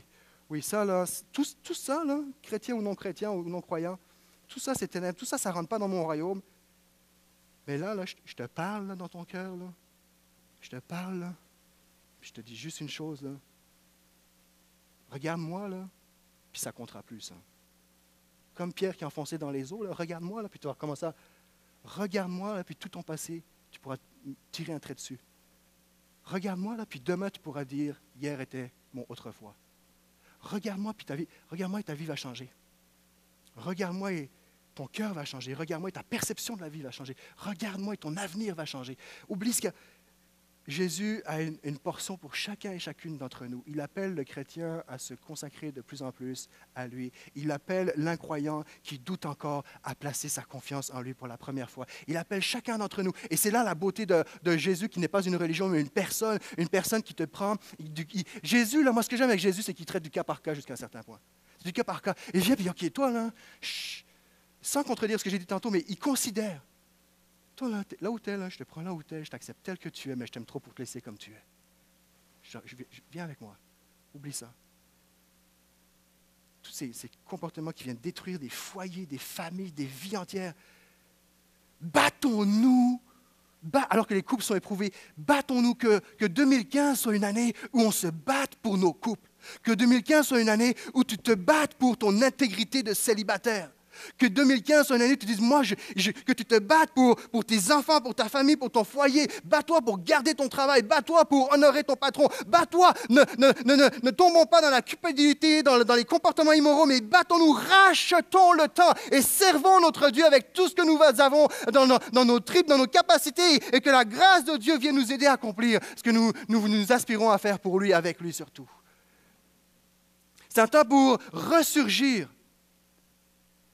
oui, ça, là, tout, ça, chrétien ou non chrétien ou non croyant, tout ça, c'est ténèbres, tout ça, ça ne rentre pas dans mon royaume. Mais là, là je, te parle dans ton cœur. Je te parle, je te dis juste une chose. Regarde-moi, là, puis ça comptera plus, ça. Comme Pierre qui enfonçait dans les eaux, regarde-moi, là, puis tu vas recommencer à... Regarde-moi, puis tout ton passé, tu pourras tirer un trait dessus. Regarde-moi, là, puis demain, tu pourras dire, hier était mon autrefois. Regarde-moi, puis ta vie, regarde-moi et ta vie va changer. Regarde-moi et ton cœur va changer. Regarde-moi et ta perception de la vie va changer. Regarde-moi et ton avenir va changer. Oublie ce que Jésus a une, portion pour chacun et chacune d'entre nous. Il appelle le chrétien à se consacrer de plus en plus à lui. Il appelle l'incroyant qui doute encore à placer sa confiance en lui pour la première fois. Il appelle chacun d'entre nous. Et c'est là la beauté de, Jésus qui n'est pas une religion, mais une personne, une personne qui te prend. Jésus, là, moi, ce que j'aime avec Jésus, c'est qu'il traite du cas par cas jusqu'à un certain point. C'est du cas par cas. Et viens, puis, OK, toi, là, sans contredire ce que j'ai dit tantôt, mais il considère. Là, où tu es, là, je te prends là où tu es, je t'accepte tel que tu es, mais je t'aime trop pour te laisser comme tu es. Viens avec moi. Oublie ça. Tous ces, comportements qui viennent détruire des foyers, des familles, des vies entières. Battons-nous alors que les couples sont éprouvés, battons-nous que, que 2015 soit une année où on se batte pour nos couples. Que 2015 soit une année où tu te battes pour ton intégrité de célibataire. Que 2015 soit une année où tu dises, moi, que tu te battes pour, tes enfants, pour ta famille, pour ton foyer. Bats-toi pour garder ton travail. Bats-toi pour honorer ton patron. Bats-toi. Ne, tombons pas dans la cupidité, dans, les comportements immoraux, mais battons-nous, rachetons le temps et servons notre Dieu avec tout ce que nous avons dans nos, tripes, dans nos capacités, et que la grâce de Dieu vienne nous aider à accomplir ce que nous, nous aspirons à faire pour lui, avec lui surtout. C'est un temps pour ressurgir.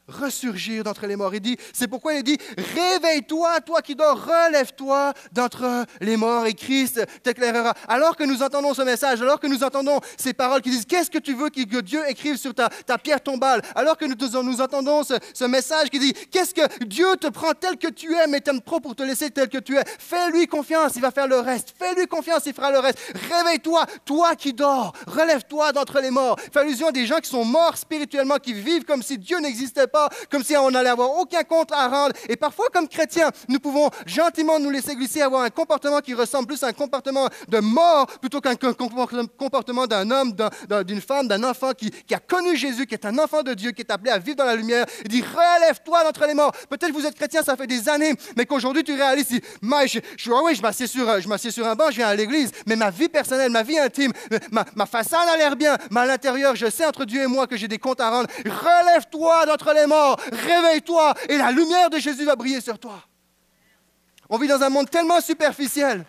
Ressurgir d'entre les morts. Il dit, c'est pourquoi il dit, réveille-toi, toi qui dors, relève-toi d'entre les morts et Christ t'éclairera. Alors que nous entendons ce message, alors que nous entendons ces paroles qui disent, qu'est-ce que tu veux que Dieu écrive sur ta, pierre tombale, alors que nous, entendons ce, message qui dit, qu'est-ce que Dieu te prend tel que tu es, mais t'aime trop pour te laisser tel que tu es? Fais-lui confiance, il va faire le reste. Fais-lui confiance, il fera le reste. Réveille-toi, toi qui dors, relève-toi d'entre les morts. Fais allusion à des gens qui sont morts spirituellement, qui vivent comme si Dieu n'existait pas comme si on allait avoir aucun compte à rendre. Et parfois, comme chrétiens, nous pouvons gentiment nous laisser glisser, avoir un comportement qui ressemble plus à un comportement de mort plutôt qu'un comportement d'un homme, d'une femme, d'un enfant qui, a connu Jésus, qui est un enfant de Dieu, qui est appelé à vivre dans la lumière. Il dit, relève-toi d'entre les morts. Peut-être vous êtes chrétien, ça fait des années, mais qu'aujourd'hui tu réalises, je, je, oui, je m'assieds sur, un banc, je viens à l'église, mais ma vie personnelle, ma vie intime, ma, ma façade a l'air bien, mais à l'intérieur, je sais entre Dieu et moi que j'ai des comptes à rendre. Relève-toi d'entre les mort, réveille-toi et la lumière de Jésus va briller sur toi. On vit dans un monde tellement superficiel.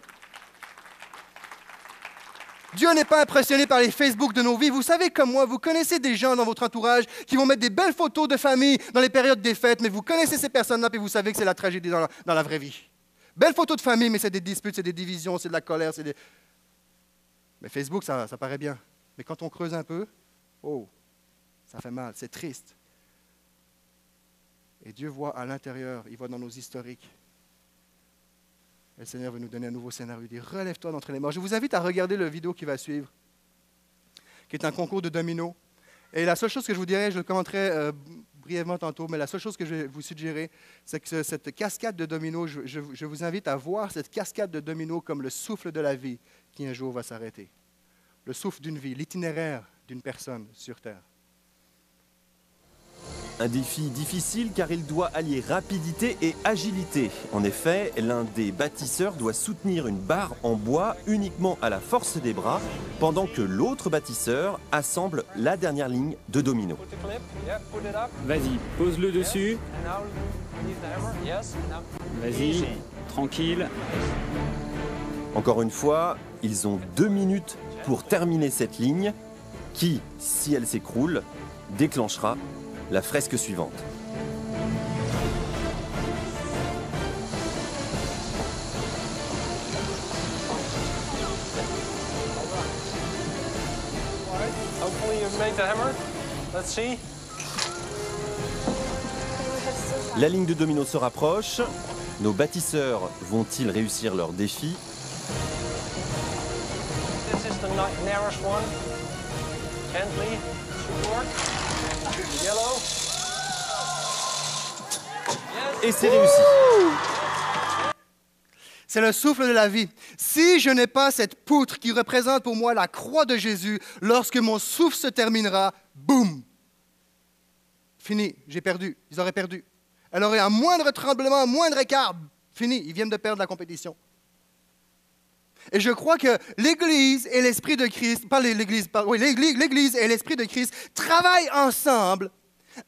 Dieu n'est pas impressionné par les Facebook de nos vies. Vous savez comme moi, vous connaissez des gens dans votre entourage qui vont mettre des belles photos de famille dans les périodes des fêtes, mais vous connaissez ces personnes-là et vous savez que c'est la tragédie dans la, vraie vie. Belles photos de famille, mais c'est des disputes, c'est des divisions, c'est de la colère, c'est des... Mais Facebook, ça, ça paraît bien. Mais quand on creuse un peu, oh, ça fait mal, c'est triste. Et Dieu voit à l'intérieur, il voit dans nos historiques. Et le Seigneur veut nous donner un nouveau scénario. Il dit Relève-toi d'entre les morts. Je vous invite à regarder le vidéo qui va suivre, qui est un concours de dominos. Et la seule chose que je vous dirais, je le commenterai euh, brièvement tantôt, mais la seule chose que je vais vous suggérer, c'est que cette cascade de dominos, je, je vous invite à voir cette cascade de dominos comme le souffle de la vie qui un jour va s'arrêter. Le souffle d'une vie, l'itinéraire d'une personne sur Terre. Un défi difficile car il doit allier rapidité et agilité. En effet, l'un des bâtisseurs doit soutenir une barre en bois uniquement à la force des bras, pendant que l'autre bâtisseur assemble la dernière ligne de domino. Vas-y, pose-le dessus. Vas-y, tranquille. Encore une fois, ils ont deux minutes pour terminer cette ligne qui, si elle s'écroule, déclenchera la fresque suivante. La ligne de domino se rapproche. Nos bâtisseurs vont-ils réussir leur défi? This is the ni- nearest one. Gently. Support. Et c'est réussi. C'est le souffle de la vie. Si je n'ai pas cette poutre qui représente pour moi la croix de Jésus, lorsque mon souffle se terminera, boum! Fini, j'ai perdu. Ils auraient perdu. Elle aurait un moindre tremblement, un moindre écart. Fini, ils viennent de perdre la compétition. Et je crois que l'Église et l'Esprit de Christ, pas l'Église, oui, l'Église, l'Église et l'Esprit de Christ travaillent ensemble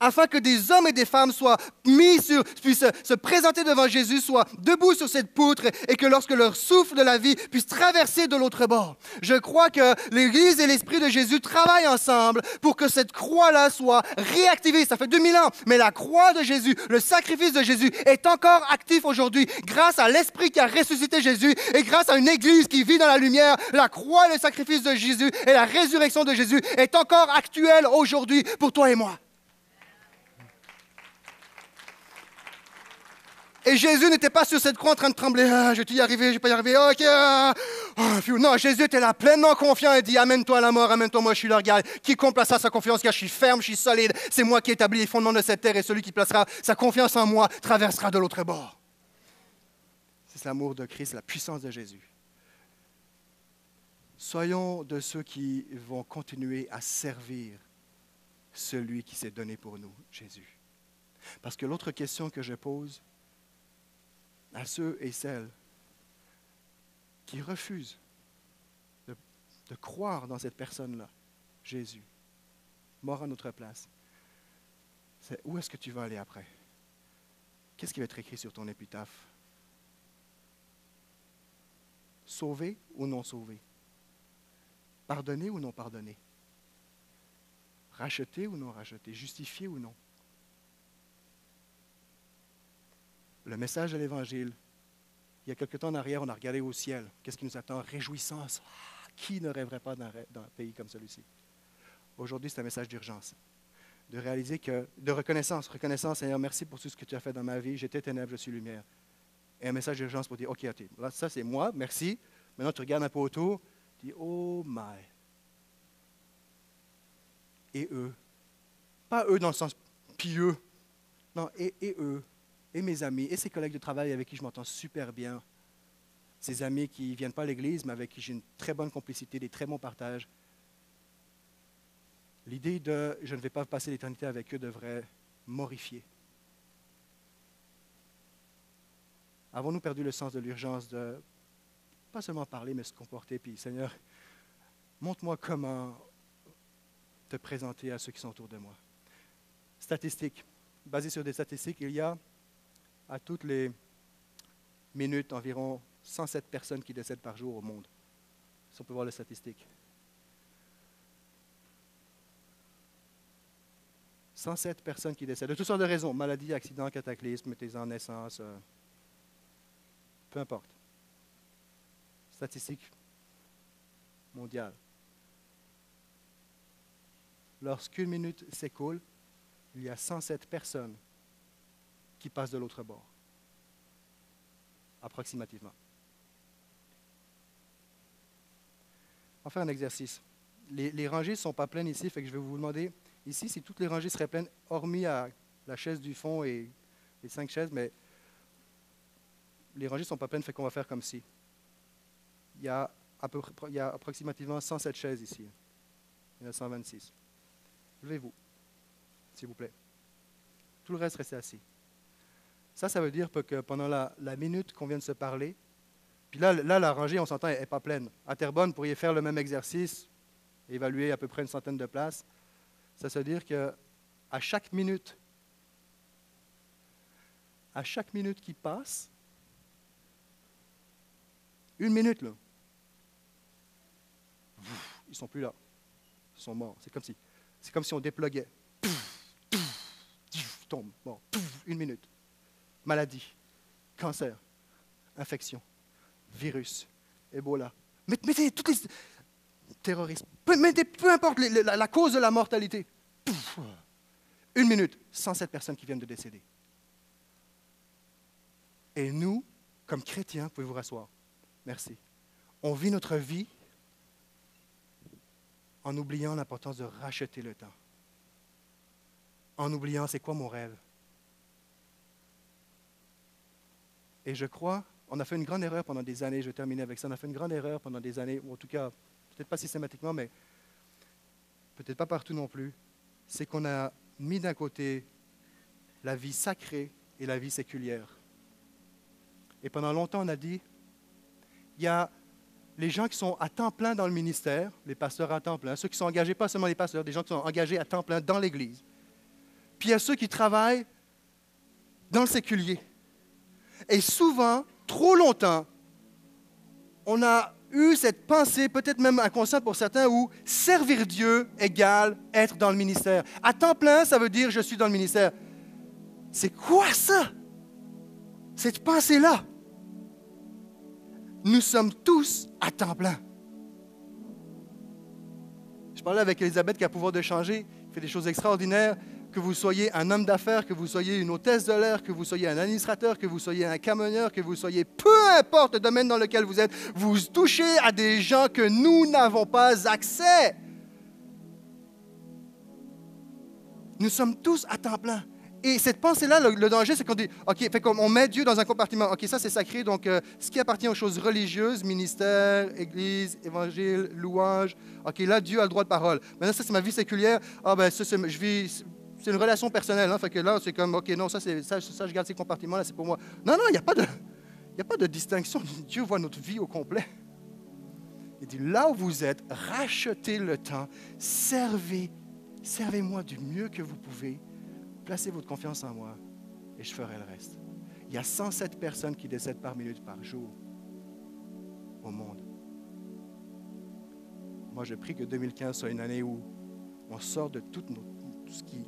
afin que des hommes et des femmes soient mis puissent se, se présenter devant Jésus, soient debout sur cette poutre et que lorsque leur souffle de la vie puisse traverser de l'autre bord. Je crois que l'Église et l'Esprit de Jésus travaillent ensemble pour que cette croix-là soit réactivée. Ça fait 2000 ans, mais la croix de Jésus, le sacrifice de Jésus est encore actif aujourd'hui grâce à l'Esprit qui a ressuscité Jésus et grâce à une Église qui vit dans la lumière. La croix et le sacrifice de Jésus et la résurrection de Jésus est encore actuelle aujourd'hui pour toi et moi. Et Jésus n'était pas sur cette croix en train de trembler. Ah, je vais y arriver, je vais pas y arriver. Ok. ah. Ah, non, Jésus était là pleinement confiant et dit Amène-toi à la mort, amène-toi, moi je suis le regard. Quiconque placera sa confiance, je suis ferme, je suis solide. C'est moi qui établis les fondements de cette terre et celui qui placera sa confiance en moi traversera de l'autre bord. C'est l'amour de Christ, la puissance de Jésus. Soyons de ceux qui vont continuer à servir celui qui s'est donné pour nous, Jésus. Parce que l'autre question que je pose, à ceux et celles qui refusent de, croire dans cette personne-là, Jésus, mort à notre place. C'est où est-ce que tu vas aller après? Qu'est-ce qui va être écrit sur ton épitaphe? Sauvé ou non sauvé? Pardonné ou non pardonné? Racheté ou non racheté? Justifié ou non? Le message de l'Évangile. Il y a quelque temps en arrière, on a regardé au ciel. Qu'est-ce qui nous attend? Réjouissance. Ah, qui ne rêverait pas d'un, d'un pays comme celui-ci? Aujourd'hui, c'est un message d'urgence. De réaliser que, de reconnaissance, reconnaissance, Seigneur, merci pour tout ce que tu as fait dans ma vie. J'étais ténèbres, je suis lumière. Et un message d'urgence pour dire, OK, OK, là, ça c'est moi, merci. Maintenant, tu regardes un peu autour, tu dis, oh my. Et eux. Pas eux dans le sens pieux. Non, et eux et mes amis et ses collègues de travail avec qui je m'entends super bien. Ces amis qui ne viennent pas à l'église, mais avec qui j'ai une très bonne complicité, des très bons partages. L'idée de je ne vais pas passer l'éternité avec eux devrait m'horrifier. Avons-nous perdu le sens de l'urgence de pas seulement parler, mais se comporter, puis Seigneur, montre-moi comment te présenter à ceux qui sont autour de moi. Statistiques. Basées sur des statistiques, il y a à toutes les minutes environ 107 personnes qui décèdent par jour au monde. Si on peut voir les statistiques. 107 personnes qui décèdent, de toutes sortes de raisons, maladie, accident, cataclysme, tes en naissance, euh, peu importe. Statistiques mondiales. Lorsqu'une minute s'écoule, il y a 107 personnes qui passent de l'autre bord, approximativement. On faire un exercice. Les, rangées ne sont pas pleines ici, fait que je vais vous demander, ici, si toutes les rangées seraient pleines, hormis la chaise du fond et les cinq chaises, mais les rangées ne sont pas pleines, fait qu'on va faire comme ci. Il y a, il y a approximativement 107 chaises ici. Il y en a 126. Levez-vous, s'il vous plaît. Tout le reste, restez assis. Ça, ça veut dire que pendant la, minute qu'on vient de se parler, puis là, là la rangée, on s'entend, n'est pas pleine. À Terrebonne, vous pourriez faire le même exercice, évaluer à peu près une centaine de places. Ça veut dire que à chaque minute, à chaque minute qui passe, une minute, là, ils sont plus là. Ils sont morts. C'est comme si, c'est comme si on déploguait. Tombe, mort. Une minute. Maladie, cancer, infection, virus, Ebola. Mettez toutes les terrorisme. Mettez, peu importe la, cause de la mortalité. Une minute, 107 personnes qui viennent de décéder. Et nous, comme chrétiens, pouvez vous rasseoir? Merci. On vit notre vie en oubliant l'importance de racheter le temps. En oubliant c'est quoi mon rêve? Et je crois, on a fait une grande erreur pendant des années, je vais terminer avec ça, on a fait une grande erreur pendant des années, ou en tout cas, peut-être pas systématiquement, mais peut-être pas partout non plus, c'est qu'on a mis d'un côté la vie sacrée et la vie séculière. Et pendant longtemps, on a dit, il y a les gens qui sont à temps plein dans le ministère, les pasteurs à temps plein, ceux qui sont engagés, pas seulement les pasteurs, des gens qui sont engagés à temps plein dans l'Église. Puis il y a ceux qui travaillent dans le séculier. Et souvent, trop longtemps, on a eu cette pensée, peut-être même inconsciente pour certains, où servir Dieu égale être dans le ministère. À temps plein, ça veut dire je suis dans le ministère. C'est quoi ça? Cette pensée-là? Nous sommes tous à temps plein. Je parlais avec Elisabeth qui a le pouvoir de changer, qui fait des choses extraordinaires. Que vous soyez un homme d'affaires, que vous soyez une hôtesse de l'air, que vous soyez un administrateur, que vous soyez un camionneur, que vous soyez peu importe le domaine dans lequel vous êtes, vous touchez à des gens que nous n'avons pas accès. Nous sommes tous à temps plein. Et cette pensée-là, le, danger, c'est qu'on dit, OK, fait qu'on on met Dieu dans un compartiment. OK, ça c'est sacré, donc euh, ce qui appartient aux choses religieuses, ministère, église, évangile, louange, OK, là, Dieu a le droit de parole. Maintenant, ça c'est ma vie séculière. Ah ben, ça, je vis, c'est une relation personnelle. Hein, fait que là, c'est comme, OK, non, ça, ça, je garde ces compartiments-là, c'est pour moi. Non, non, il n'y a pas de... A pas de distinction. Dieu voit notre vie au complet. Il dit, là où vous êtes, rachetez le temps, servez, servez-moi du mieux que vous pouvez, placez votre confiance en moi et je ferai le reste. Il y a 107 personnes qui décèdent par minute par jour au monde. Moi, je prie que 2015 soit une année où on sort de nos- tout ce qui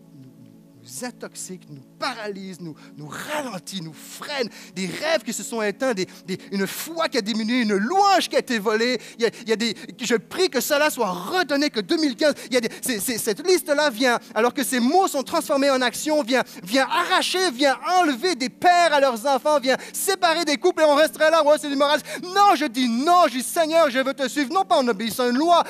nous, intoxique, nous paralyse, nous, nous ralentit, nous freine, des rêves qui se sont éteints, une foi qui a diminué, une louange qui a été volée. Il y a, des, je prie que cela soit redonné, que 2015, il y a des- c'est- c'est- cette liste-là vient, alors que ces mots sont transformés en action, vient, vient arracher, vient enlever des pères à leurs enfants, vient séparer des couples et on resterait là, ouais, c'est du moral. Non, je dis non, je dis Seigneur, je veux te suivre, non pas en obéissant à une loi,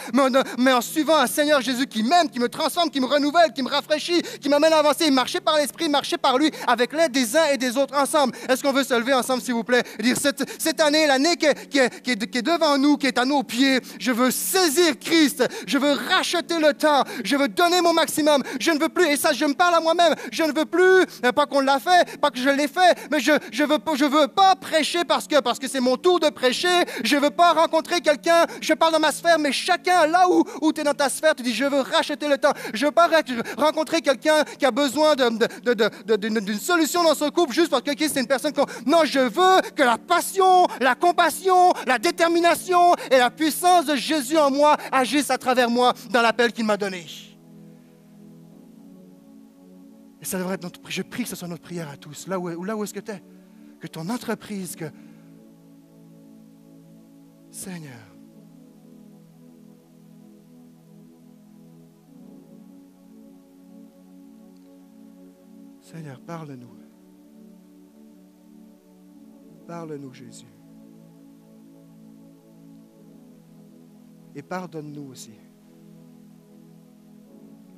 mais en suivant un Seigneur Jésus qui m'aime, qui me transforme, qui me renouvelle, qui me rafraîchit, qui m'amène à avancer, marcher par l'Esprit, marcher par lui, avec l'aide des uns et des autres ensemble. Est-ce qu'on veut se lever ensemble, s'il vous plaît, dire cette, cette année, l'année qui, est- qui qui qui est devant nous, qui est à nos pieds, je veux saisir Christ, je veux racheter le temps, je veux donner mon maximum, je ne veux plus, et ça, je me parle à moi-même, je ne veux plus, euh, pas qu'on l'a fait, pas que je l'ai fait, mais je je veux, je veux pas prêcher parce que parce que c'est mon tour de prêcher, je veux pas rencontrer quelqu'un, je parle dans ma sphère, mais chacun, là où, où tu es dans ta sphère, tu dis, je veux racheter le temps, je veux pas rencontrer quelqu'un qui a besoin de- d'une solution dans son couple juste parce que c'est une personne qu'on... Non, je veux que la passion, la compassion, la détermination et la puissance de Jésus en moi agissent à travers moi dans l'appel qu'il m'a donné. Et ça devrait être notre Je prie que ce soit notre prière à tous. Là où, là où est-ce que tu es? Que ton entreprise, que. Seigneur. Seigneur, parle-nous. Parle-nous, Jésus. Et pardonne-nous aussi.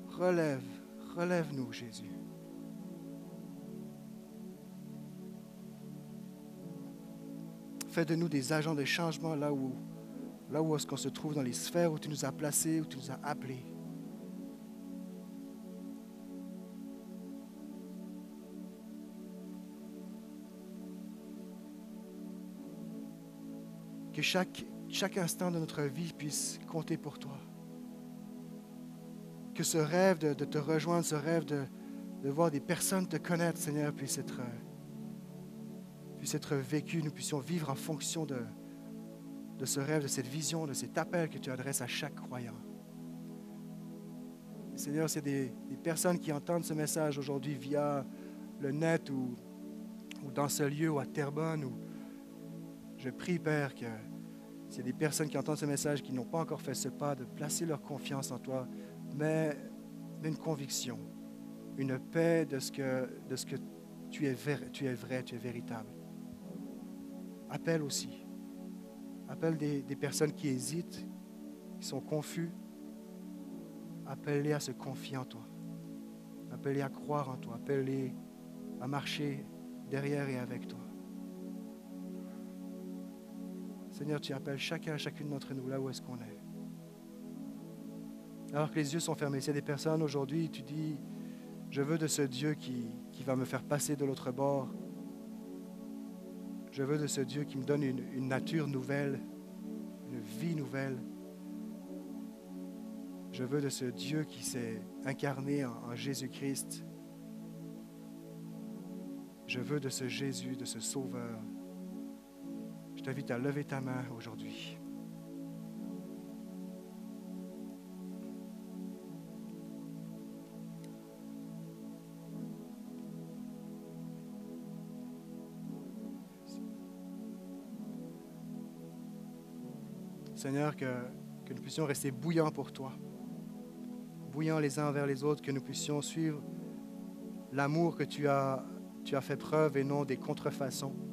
Relève, relève-nous, Jésus. Fais de nous des agents de changement là où, là où est-ce qu'on se trouve dans les sphères où tu nous as placés, où tu nous as appelés. Que chaque, chaque instant de notre vie puisse compter pour toi. Que ce rêve de, te rejoindre, ce rêve de, de voir des personnes te connaître, Seigneur, puisse être, puisse être vécu. Nous puissions vivre en fonction de, de ce rêve, de cette vision, de cet appel que tu adresses à chaque croyant. Seigneur, c'est des, des personnes qui entendent ce message aujourd'hui via le net ou, ou dans ce lieu ou à Terrebonne. Ou... Je prie, Père, que s'il y a des personnes qui entendent ce message qui n'ont pas encore fait ce pas, de placer leur confiance en toi, mais d'une conviction, une paix de ce que, de ce que tu, es tu es vrai, tu es véritable. Appelle aussi. Appelle des, des personnes qui hésitent, qui sont confus. Appelle-les à se confier en toi. Appelle-les à croire en toi. Appelle-les à marcher derrière et avec toi. Seigneur, tu appelles chacun, chacune d'entre nous là où est-ce qu'on est. Alors que les yeux sont fermés, s'il y a des personnes aujourd'hui, tu dis, je veux de ce Dieu qui, va me faire passer de l'autre bord. Je veux de ce Dieu qui me donne une, nature nouvelle, une vie nouvelle. Je veux de ce Dieu qui s'est incarné en Jésus-Christ. Je veux de ce Jésus, de ce Sauveur. Je t'invite à lever ta main aujourd'hui. Seigneur, que, nous puissions rester bouillants pour toi, bouillants les uns envers les autres, que nous puissions suivre l'amour que tu as fait preuve et non des contrefaçons.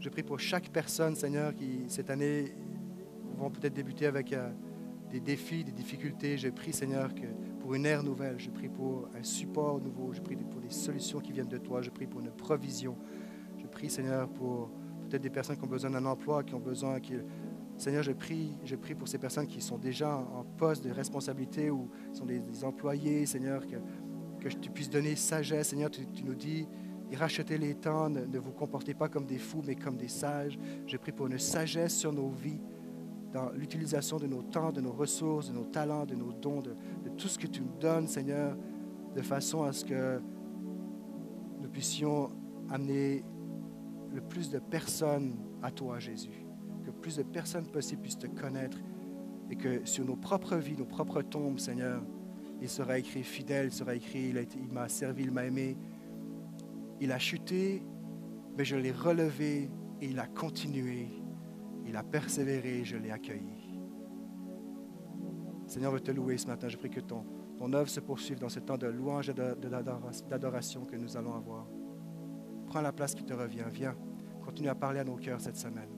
Je prie pour chaque personne, Seigneur, qui cette année vont peut-être débuter avec euh, des défis, des difficultés. Je prie, Seigneur, que pour une ère nouvelle, je prie pour un support nouveau, je prie pour des solutions qui viennent de toi, je prie pour une provision. Je prie, Seigneur, pour peut-être des personnes qui ont besoin d'un emploi, qui ont besoin, Seigneur, je prie, je prie pour ces personnes qui sont déjà en poste de responsabilité ou sont des, employés, Seigneur, que, tu puisses donner sagesse. Seigneur, tu, tu nous dis, rachetez les temps, ne, vous comportez pas comme des fous, mais comme des sages. Je prie pour une sagesse sur nos vies, dans l'utilisation de nos temps, de nos ressources, de nos talents, de nos dons, de, de tout ce que tu nous donnes, Seigneur, de façon à ce que nous puissions amener le plus de personnes à toi, Jésus. Que plus de personnes possibles puissent te connaître et que sur nos propres vies, nos propres tombes, Seigneur, il sera écrit fidèle, il sera écrit, il m'a servi, il m'a aimé. Il a chuté, mais je l'ai relevé et il a continué. Il a persévéré, je l'ai accueilli. Seigneur, je veux te louer ce matin. Je prie que ton, ton œuvre se poursuive dans ce temps de louange et d'adoration que nous allons avoir. Prends la place qui te revient. Viens, continue à parler à nos cœurs cette semaine.